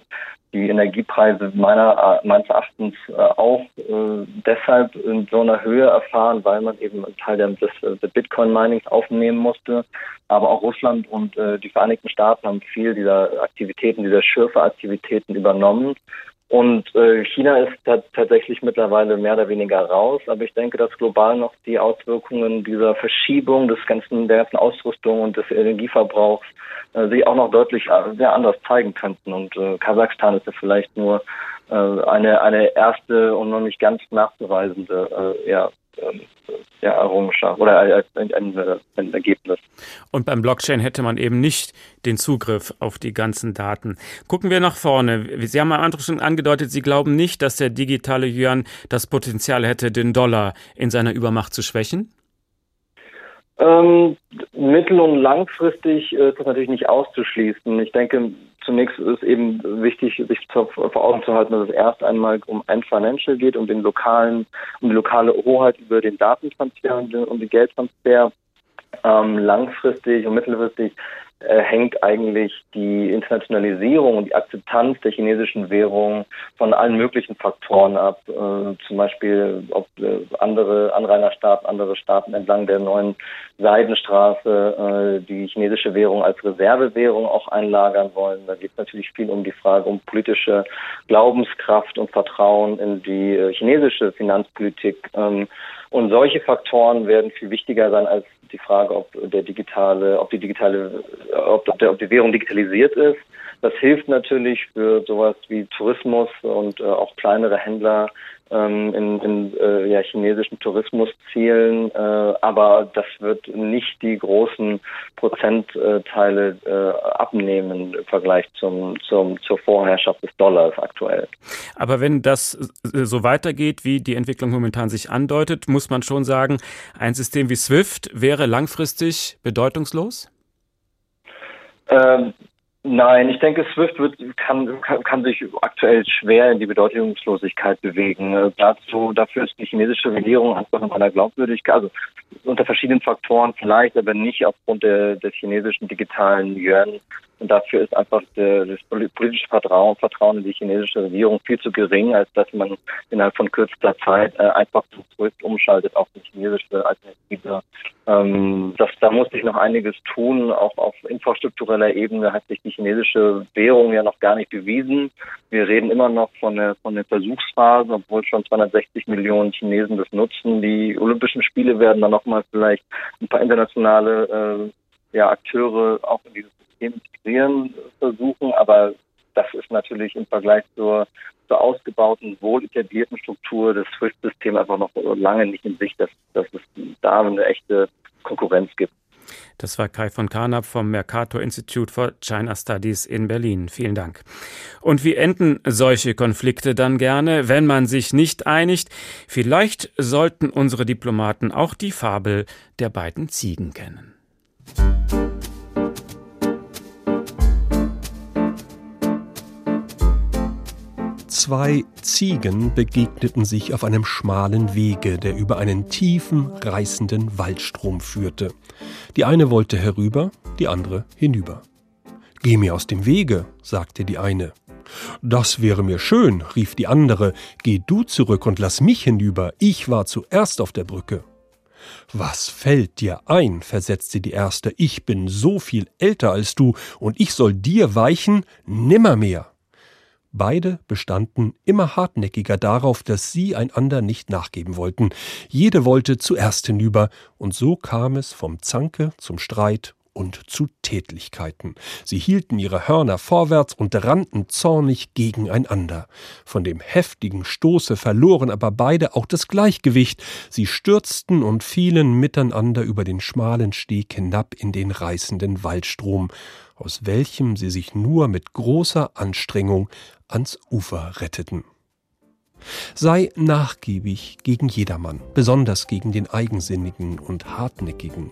die Energiepreise meiner, meines Erachtens äh, auch äh, deshalb in so einer Höhe erfahren, weil man eben einen Teil des, des Bitcoin-Minings aufnehmen musste. Aber auch Russland und äh, die Vereinigten Staaten haben viel dieser Aktivitäten, dieser Schürferaktivitäten übernommen. Und äh, China ist tatsächlich mittlerweile mehr oder weniger raus, aber ich denke, dass global noch die Auswirkungen dieser Verschiebung des ganzen, der ganzen Ausrüstung und des Energieverbrauchs äh, sich auch noch deutlich äh, sehr anders zeigen könnten. Und äh, Kasachstan ist ja vielleicht nur äh, eine, eine erste und noch nicht ganz nachzuweisende äh, ja, ähm, ja, Errungenschaft oder ein, ein, ein, Ergebnis. Und beim Blockchain hätte man eben nicht den Zugriff auf die ganzen Daten. Gucken wir nach vorne. Sie haben am Anfang schon angedeutet, Sie glauben nicht, dass der digitale Yuan das Potenzial hätte, den Dollar in seiner Übermacht zu schwächen? Ähm, mittel- und langfristig ist das natürlich nicht auszuschließen. Ich denke, zunächst ist eben wichtig, sich vor Augen zu halten, dass es erst einmal um ein Financial geht, um den lokalen, um die lokale Hoheit über den Datentransfer und um den Geldtransfer. Ähm, langfristig und mittelfristig äh, hängt eigentlich die Internationalisierung und die Akzeptanz der chinesischen Währung von allen möglichen Faktoren ab. Äh, zum Beispiel, ob äh, andere Anrainerstaaten, andere Staaten entlang der neuen Seidenstraße äh, die chinesische Währung als Reservewährung auch einlagern wollen. Da geht es natürlich viel um die Frage um politische Glaubenskraft und Vertrauen in die äh, chinesische Finanzpolitik. Ähm, und solche Faktoren werden viel wichtiger sein als die Frage, ob der digitale, ob die digitale, ob, der, ob die Währung digitalisiert ist. Das hilft natürlich für sowas wie Tourismus und äh, auch kleinere Händler ähm, in, in äh, ja, chinesischen Tourismuszielen, äh, aber das wird nicht die großen Prozentteile äh, abnehmen im Vergleich zum, zum, zur Vorherrschaft des Dollars aktuell. Aber wenn das so weitergeht, wie die Entwicklung momentan sich andeutet, muss man schon sagen, ein System wie SWIFT wäre langfristig bedeutungslos? Ähm, Nein, ich denke, SWIFT wird, kann, kann, kann sich aktuell schwer in die Bedeutungslosigkeit bewegen. Äh, dazu, dafür ist die chinesische Regierung einfach in meiner Glaubwürdigkeit, also unter verschiedenen Faktoren vielleicht, aber nicht aufgrund der, des chinesischen digitalen Yuan und dafür ist einfach der, das politische Vertrauen, Vertrauen in die chinesische Regierung viel zu gering, als dass man innerhalb von kürzester Zeit äh, einfach zu SWIFT umschaltet auf die chinesische Alternative. Ähm, das, da muss sich noch einiges tun. Auch auf infrastruktureller Ebene hat sich die chinesische Währung ja noch gar nicht bewiesen. Wir reden immer noch von der, von der Versuchsphase, obwohl schon 260 Millionen Chinesen das nutzen. Die Olympischen Spiele werden dann nochmal vielleicht ein paar internationale äh, ja, Akteure auch in dieses System integrieren versuchen, aber das ist natürlich im Vergleich zur, zur ausgebauten, wohl etablierten Struktur des SWIFT-Systems einfach noch lange nicht in Sicht, dass, dass es da eine echte Konkurrenz gibt. Das war Kai von Karnap vom Mercator Institute for China Studies in Berlin. Vielen Dank. Und wie enden solche Konflikte dann gerne, wenn man sich nicht einigt? Vielleicht sollten unsere Diplomaten auch die Fabel der beiden Ziegen kennen. Zwei Ziegen begegneten sich auf einem schmalen Wege, der über einen tiefen, reißenden Waldstrom führte. Die eine wollte herüber, die andere hinüber. Geh mir aus dem Wege, sagte die eine. Das wäre mir schön, rief die andere. Geh du zurück und lass mich hinüber, ich war zuerst auf der Brücke. Was fällt dir ein? versetzte die erste. Ich bin so viel älter als du, und ich soll dir weichen? Nimmermehr. Beide bestanden immer hartnäckiger darauf, dass sie einander nicht nachgeben wollten. Jede wollte zuerst hinüber, und so kam es vom Zanke zum Streit und zu Tätlichkeiten. Sie hielten ihre Hörner vorwärts und rannten zornig gegeneinander. Von dem heftigen Stoße verloren aber beide auch das Gleichgewicht. Sie stürzten und fielen miteinander über den schmalen Steg hinab in den reißenden Waldstrom, aus welchem sie sich nur mit großer Anstrengung ans Ufer retteten. Sei nachgiebig gegen jedermann, besonders gegen den Eigensinnigen und Hartnäckigen.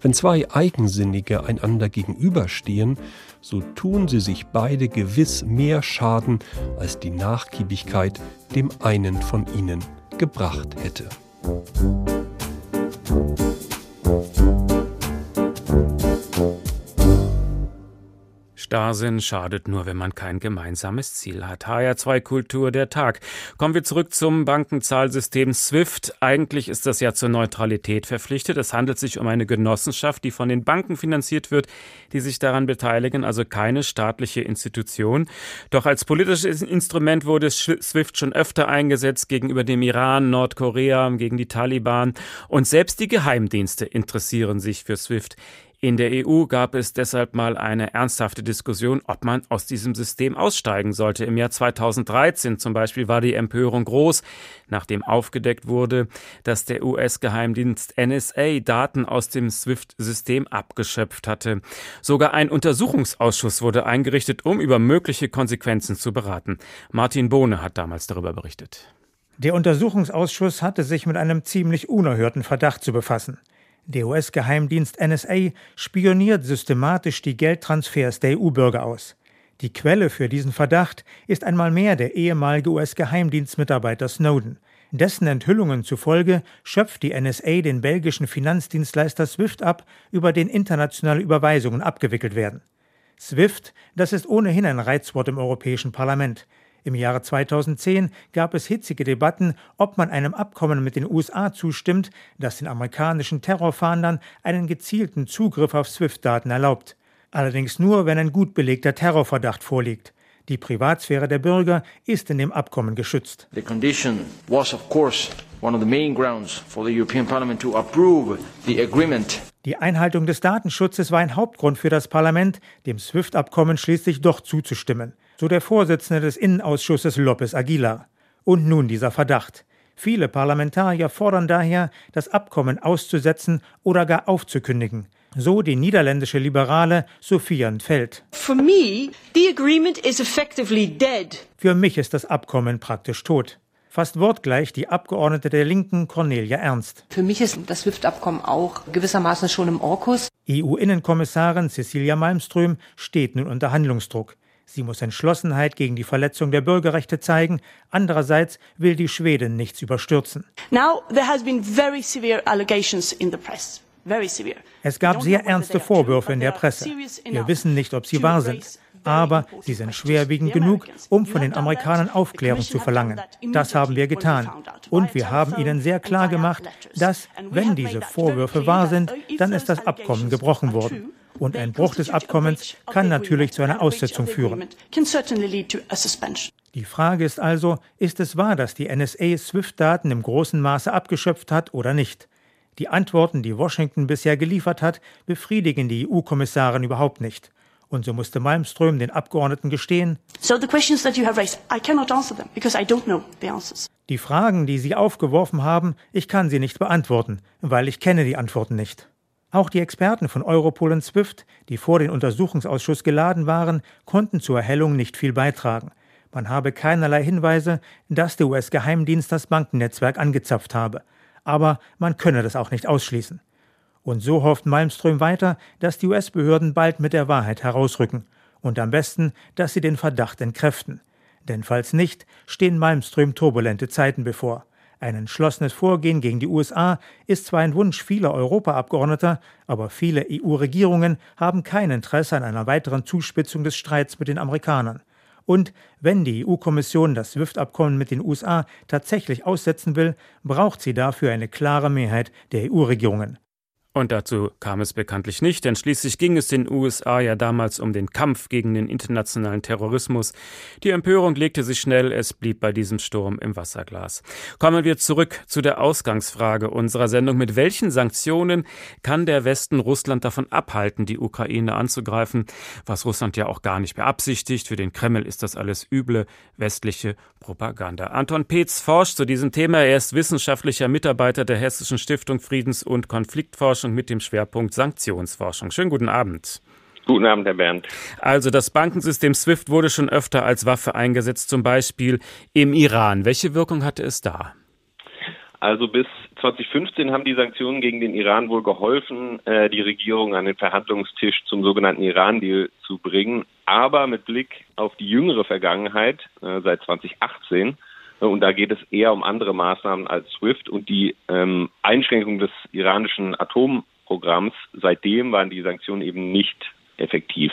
Wenn zwei Eigensinnige einander gegenüberstehen, so tun sie sich beide gewiss mehr Schaden, als die Nachgiebigkeit dem einen von ihnen gebracht hätte. Starrsinn schadet nur, wenn man kein gemeinsames Ziel hat. HR2 Kultur der Tag. Kommen wir zurück zum Bankenzahlsystem SWIFT. Eigentlich ist das ja zur Neutralität verpflichtet. Es handelt sich um eine Genossenschaft, die von den Banken finanziert wird, die sich daran beteiligen, also keine staatliche Institution. Doch als politisches Instrument wurde SWIFT schon öfter eingesetzt gegenüber dem Iran, Nordkorea, gegen die Taliban. Und selbst die Geheimdienste interessieren sich für SWIFT. In der EU gab es deshalb mal eine ernsthafte Diskussion, ob man aus diesem System aussteigen sollte. Im Jahr 2013 zum Beispiel war die Empörung groß, nachdem aufgedeckt wurde, dass der US-Geheimdienst NSA Daten aus dem SWIFT-System abgeschöpft hatte. Sogar ein Untersuchungsausschuss wurde eingerichtet, um über mögliche Konsequenzen zu beraten. Martin Bohne hat damals darüber berichtet. Der Untersuchungsausschuss hatte sich mit einem ziemlich unerhörten Verdacht zu befassen. Der US-Geheimdienst NSA spioniert systematisch die Geldtransfers der EU-Bürger aus. Die Quelle für diesen Verdacht ist einmal mehr der ehemalige US-Geheimdienstmitarbeiter Snowden. Dessen Enthüllungen zufolge schöpft die NSA den belgischen Finanzdienstleister SWIFT ab, über den internationale Überweisungen abgewickelt werden. SWIFT, das ist ohnehin ein Reizwort im Europäischen Parlament. Im Jahre 2010 gab es hitzige Debatten, ob man einem Abkommen mit den USA zustimmt, das den amerikanischen Terrorfahndern einen gezielten Zugriff auf SWIFT-Daten erlaubt. Allerdings nur, wenn ein gut belegter Terrorverdacht vorliegt. Die Privatsphäre der Bürger ist in dem Abkommen geschützt. The condition was of course one of the main grounds for the European Parliament to approve the agreement. Die Einhaltung des Datenschutzes war ein Hauptgrund für das Parlament, dem SWIFT-Abkommen schließlich doch zuzustimmen so der Vorsitzende des Innenausschusses Lopez Aguilar. Und nun dieser Verdacht. Viele Parlamentarier fordern daher, das Abkommen auszusetzen oder gar aufzukündigen. So die niederländische Liberale Sophia Feld. Für mich ist das Abkommen praktisch tot. Fast wortgleich die Abgeordnete der Linken Cornelia Ernst. Für mich ist das SWIFT-Abkommen auch gewissermaßen schon im Orkus. EU-Innenkommissarin Cecilia Malmström steht nun unter Handlungsdruck. Sie muss Entschlossenheit gegen die Verletzung der Bürgerrechte zeigen. Andererseits will die Schwedin nichts überstürzen. Now, there has been very severe allegations in the press. Es gab sehr ernste Vorwürfe in der Presse. Wir wissen nicht, ob sie wahr sind. Aber sie sind schwerwiegend genug, um von den Amerikanern Aufklärung zu verlangen. Das haben wir getan. Und wir haben ihnen sehr klar gemacht, dass, wenn diese Vorwürfe wahr sind, dann ist das Abkommen gebrochen worden. Und ein Bruch des Abkommens kann natürlich zu einer Aussetzung führen. Die Frage ist also, ist es wahr, dass die NSA SWIFT-Daten im großen Maße abgeschöpft hat oder nicht? Die Antworten, die Washington bisher geliefert hat, befriedigen die EU-Kommissarin überhaupt nicht. Und so musste Malmström den Abgeordneten gestehen, Die Fragen, die Sie aufgeworfen haben, ich kann sie nicht beantworten, weil ich kenne die Antworten nicht. Auch die Experten von Europol und SWIFT, die vor den Untersuchungsausschuss geladen waren, konnten zur Erhellung nicht viel beitragen. Man habe keinerlei Hinweise, dass der US-Geheimdienst das Bankennetzwerk angezapft habe. Aber man könne das auch nicht ausschließen. Und so hofft Malmström weiter, dass die US-Behörden bald mit der Wahrheit herausrücken. Und am besten, dass sie den Verdacht entkräften. Denn falls nicht, stehen Malmström turbulente Zeiten bevor. Ein entschlossenes Vorgehen gegen die USA ist zwar ein Wunsch vieler Europaabgeordneter, aber viele EU-Regierungen haben kein Interesse an einer weiteren Zuspitzung des Streits mit den Amerikanern. Und wenn die EU-Kommission das SWIFT-Abkommen mit den USA tatsächlich aussetzen will, braucht sie dafür eine klare Mehrheit der EU-Regierungen. Und dazu kam es bekanntlich nicht, denn schließlich ging es den USA ja damals um den Kampf gegen den internationalen Terrorismus. Die Empörung legte sich schnell, es blieb bei diesem Sturm im Wasserglas. Kommen wir zurück zu der Ausgangsfrage unserer Sendung. Mit welchen Sanktionen kann der Westen Russland davon abhalten, die Ukraine anzugreifen, was Russland ja auch gar nicht beabsichtigt? Für den Kreml ist das alles üble westliche Propaganda. Anton Peetz forscht zu diesem Thema. Er ist wissenschaftlicher Mitarbeiter der Hessischen Stiftung Friedens- und Konfliktforschung Forschung mit dem Schwerpunkt Sanktionsforschung. Schönen guten Abend. Guten Abend, Herr Bernd. Also das Bankensystem SWIFT wurde schon öfter als Waffe eingesetzt, zum Beispiel im Iran. Welche Wirkung hatte es da? Also bis 2015 haben die Sanktionen gegen den Iran wohl geholfen, äh, die Regierung an den Verhandlungstisch zum sogenannten Iran-Deal zu bringen. Aber mit Blick auf die jüngere Vergangenheit, äh, seit 2018, und da geht es eher um andere Maßnahmen als SWIFT und die ähm, Einschränkung des iranischen Atomprogramms. Seitdem waren die Sanktionen eben nicht effektiv.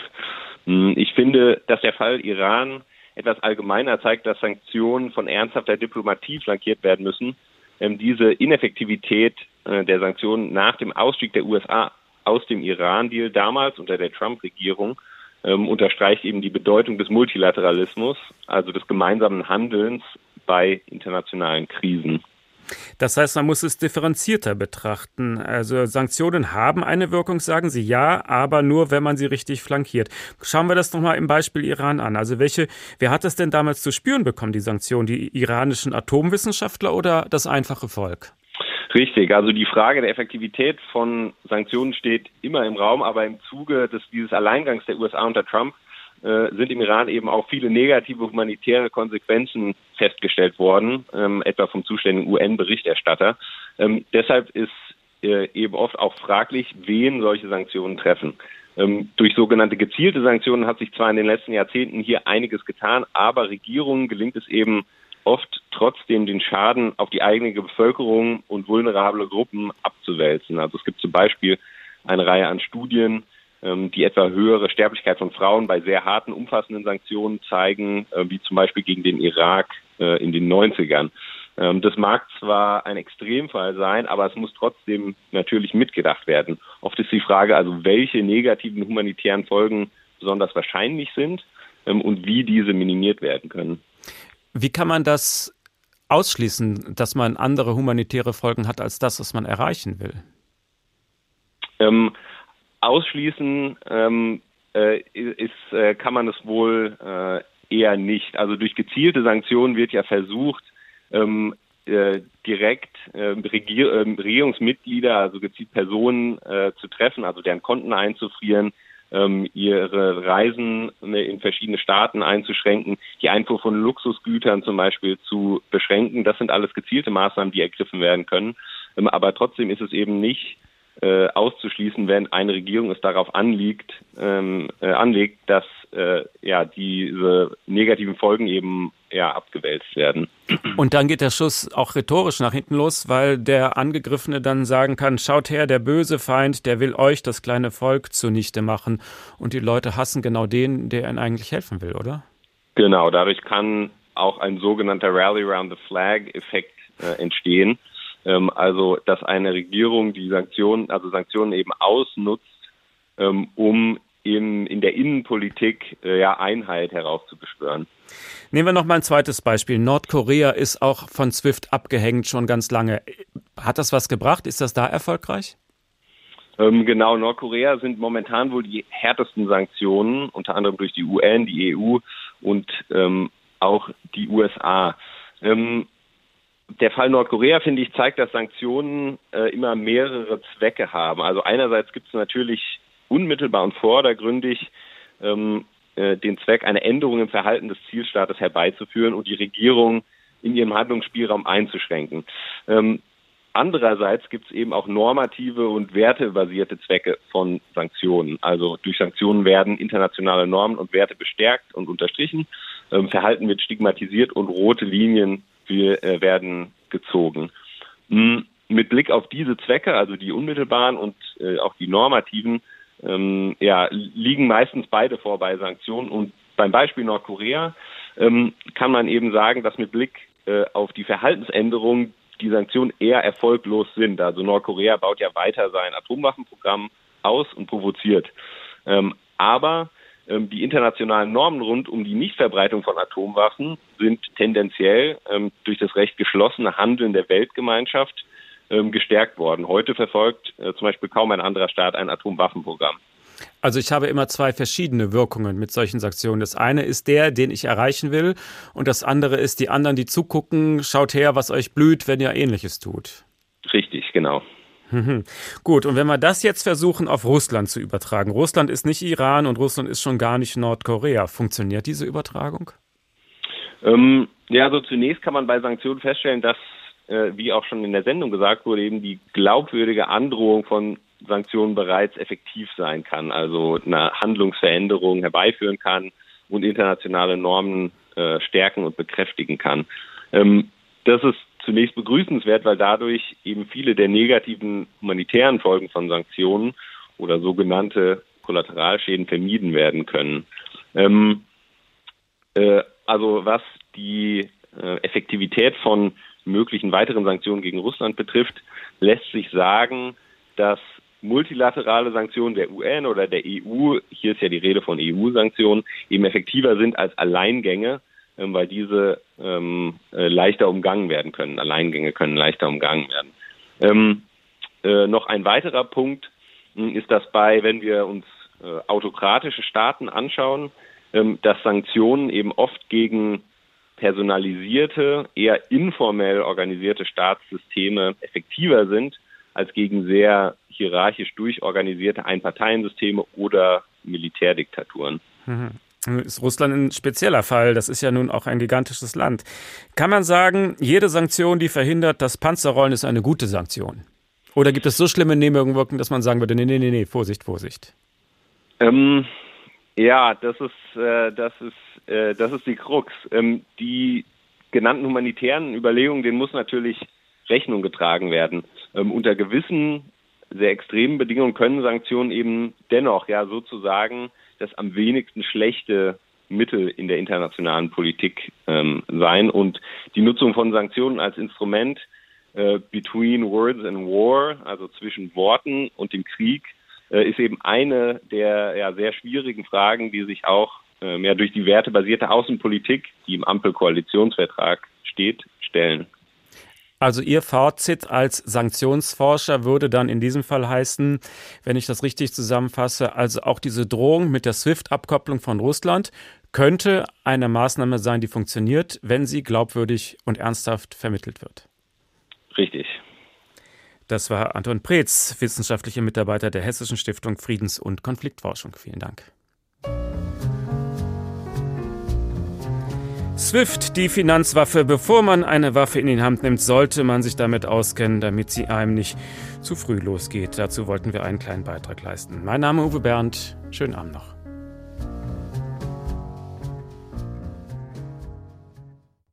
Hm, ich finde, dass der Fall Iran etwas allgemeiner zeigt, dass Sanktionen von ernsthafter Diplomatie flankiert werden müssen. Ähm, diese Ineffektivität äh, der Sanktionen nach dem Ausstieg der USA aus dem Iran-Deal damals unter der Trump-Regierung ähm, unterstreicht eben die Bedeutung des Multilateralismus, also des gemeinsamen Handelns bei internationalen Krisen. Das heißt, man muss es differenzierter betrachten. Also Sanktionen haben eine Wirkung, sagen Sie ja, aber nur, wenn man sie richtig flankiert. Schauen wir das nochmal im Beispiel Iran an. Also welche, wer hat das denn damals zu spüren bekommen, die Sanktionen? Die iranischen Atomwissenschaftler oder das einfache Volk? Richtig, also die Frage der Effektivität von Sanktionen steht immer im Raum, aber im Zuge des, dieses Alleingangs der USA unter Trump sind im Iran eben auch viele negative humanitäre Konsequenzen festgestellt worden, ähm, etwa vom zuständigen UN-Berichterstatter. Ähm, deshalb ist äh, eben oft auch fraglich, wen solche Sanktionen treffen. Ähm, durch sogenannte gezielte Sanktionen hat sich zwar in den letzten Jahrzehnten hier einiges getan, aber Regierungen gelingt es eben oft trotzdem den Schaden auf die eigene Bevölkerung und vulnerable Gruppen abzuwälzen. Also es gibt zum Beispiel eine Reihe an Studien, die etwa höhere Sterblichkeit von Frauen bei sehr harten, umfassenden Sanktionen zeigen, äh, wie zum Beispiel gegen den Irak äh, in den 90ern. Ähm, das mag zwar ein Extremfall sein, aber es muss trotzdem natürlich mitgedacht werden. Oft ist die Frage also, welche negativen humanitären Folgen besonders wahrscheinlich sind ähm, und wie diese minimiert werden können. Wie kann man das ausschließen, dass man andere humanitäre Folgen hat als das, was man erreichen will? Ähm, ausschließen ähm, äh, ist, äh, kann man es wohl äh, eher nicht. Also durch gezielte Sanktionen wird ja versucht, ähm, äh, direkt äh, Regier äh, Regierungsmitglieder, also gezielt Personen äh, zu treffen, also deren Konten einzufrieren, ähm, ihre Reisen ne, in verschiedene Staaten einzuschränken, die Einfuhr von Luxusgütern zum Beispiel zu beschränken. Das sind alles gezielte Maßnahmen, die ergriffen werden können. Ähm, aber trotzdem ist es eben nicht äh, auszuschließen, wenn eine Regierung es darauf anliegt, ähm, äh, anlegt, dass äh, ja diese negativen Folgen eben ja abgewälzt werden. Und dann geht der Schuss auch rhetorisch nach hinten los, weil der Angegriffene dann sagen kann: Schaut her, der böse Feind, der will euch das kleine Volk zunichte machen. Und die Leute hassen genau den, der ihnen eigentlich helfen will, oder? Genau, dadurch kann auch ein sogenannter Rally Around the Flag-Effekt äh, entstehen. Ähm, also, dass eine Regierung die Sanktionen, also Sanktionen eben ausnutzt, ähm, um in, in der Innenpolitik äh, ja, Einheit herauszubeschwören. Nehmen wir noch mal ein zweites Beispiel. Nordkorea ist auch von SWIFT abgehängt schon ganz lange. Hat das was gebracht? Ist das da erfolgreich? Ähm, genau, Nordkorea sind momentan wohl die härtesten Sanktionen, unter anderem durch die UN, die EU und ähm, auch die USA. Ähm, der Fall Nordkorea, finde ich, zeigt, dass Sanktionen äh, immer mehrere Zwecke haben. Also einerseits gibt es natürlich unmittelbar und vordergründig ähm, äh, den Zweck, eine Änderung im Verhalten des Zielstaates herbeizuführen und die Regierung in ihrem Handlungsspielraum einzuschränken. Ähm, andererseits gibt es eben auch normative und wertebasierte Zwecke von Sanktionen. Also durch Sanktionen werden internationale Normen und Werte bestärkt und unterstrichen. ähm, Verhalten wird stigmatisiert und rote Linien äh, werden gezogen. Hm, mit Blick auf diese Zwecke, also die unmittelbaren und äh, auch die normativen, ähm, ja, liegen meistens beide vor bei Sanktionen. Und beim Beispiel Nordkorea ähm, kann man eben sagen, dass mit Blick äh, auf die Verhaltensänderung die Sanktionen eher erfolglos sind. Also Nordkorea baut ja weiter sein Atomwaffenprogramm aus und provoziert. Ähm, aber die internationalen Normen rund um die Nichtverbreitung von Atomwaffen sind tendenziell ähm, durch das recht geschlossene Handeln der Weltgemeinschaft ähm, gestärkt worden. Heute verfolgt äh, zum Beispiel kaum ein anderer Staat ein Atomwaffenprogramm. Also ich habe immer zwei verschiedene Wirkungen mit solchen Sanktionen. Das eine ist der, den ich erreichen will, und das andere ist die anderen, die zugucken, schaut her, was euch blüht, wenn ihr ähnliches tut. Richtig, genau. *laughs* Gut, und wenn wir das jetzt versuchen, auf Russland zu übertragen. Russland ist nicht Iran und Russland ist schon gar nicht Nordkorea. Funktioniert diese Übertragung? Ähm, ja, also zunächst kann man bei Sanktionen feststellen, dass, äh, wie auch schon in der Sendung gesagt wurde, eben die glaubwürdige Androhung von Sanktionen bereits effektiv sein kann, also eine Handlungsveränderung herbeiführen kann und internationale Normen äh, stärken und bekräftigen kann. Ähm, das ist zunächst begrüßenswert, weil dadurch eben viele der negativen humanitären Folgen von Sanktionen oder sogenannte Kollateralschäden vermieden werden können. Ähm, äh, also was die äh, Effektivität von möglichen weiteren Sanktionen gegen Russland betrifft, lässt sich sagen, dass multilaterale Sanktionen der UN oder der EU, hier ist ja die Rede von EU-Sanktionen, eben effektiver sind als Alleingänge weil diese ähm, äh, leichter umgangen werden können. Alleingänge können leichter umgangen werden. Ähm, äh, noch ein weiterer Punkt äh, ist, dass bei, wenn wir uns äh, autokratische Staaten anschauen, ähm, dass Sanktionen eben oft gegen personalisierte, eher informell organisierte Staatssysteme effektiver sind als gegen sehr hierarchisch durchorganisierte Einparteiensysteme oder Militärdiktaturen. Ist Russland ein spezieller Fall. Das ist ja nun auch ein gigantisches Land. Kann man sagen, jede Sanktion, die verhindert das Panzerrollen, ist eine gute Sanktion? Oder gibt es so schlimme Nebenwirkungen, dass man sagen würde, nee, nee, nee, nee, Vorsicht, Vorsicht? Ähm, ja, das ist, äh, das ist, äh, das ist die Krux. Ähm, die genannten humanitären Überlegungen, denen muss natürlich Rechnung getragen werden. Ähm, unter gewissen sehr extremen Bedingungen können Sanktionen eben dennoch ja sozusagen das am wenigsten schlechte Mittel in der internationalen Politik ähm, sein. Und die Nutzung von Sanktionen als Instrument äh, between words and war, also zwischen Worten und dem Krieg, äh, ist eben eine der ja, sehr schwierigen Fragen, die sich auch äh, mehr durch die wertebasierte Außenpolitik, die im Ampelkoalitionsvertrag steht, stellen. Also Ihr Fazit als Sanktionsforscher würde dann in diesem Fall heißen, wenn ich das richtig zusammenfasse, also auch diese Drohung mit der SWIFT-Abkopplung von Russland könnte eine Maßnahme sein, die funktioniert, wenn sie glaubwürdig und ernsthaft vermittelt wird. Richtig. Das war Anton Preetz, wissenschaftlicher Mitarbeiter der Hessischen Stiftung Friedens- und Konfliktforschung. Vielen Dank. SWIFT, die Finanzwaffe. Bevor man eine Waffe in die Hand nimmt, sollte man sich damit auskennen, damit sie einem nicht zu früh losgeht. Dazu wollten wir einen kleinen Beitrag leisten. Mein Name Uwe Bernd. Schönen Abend noch.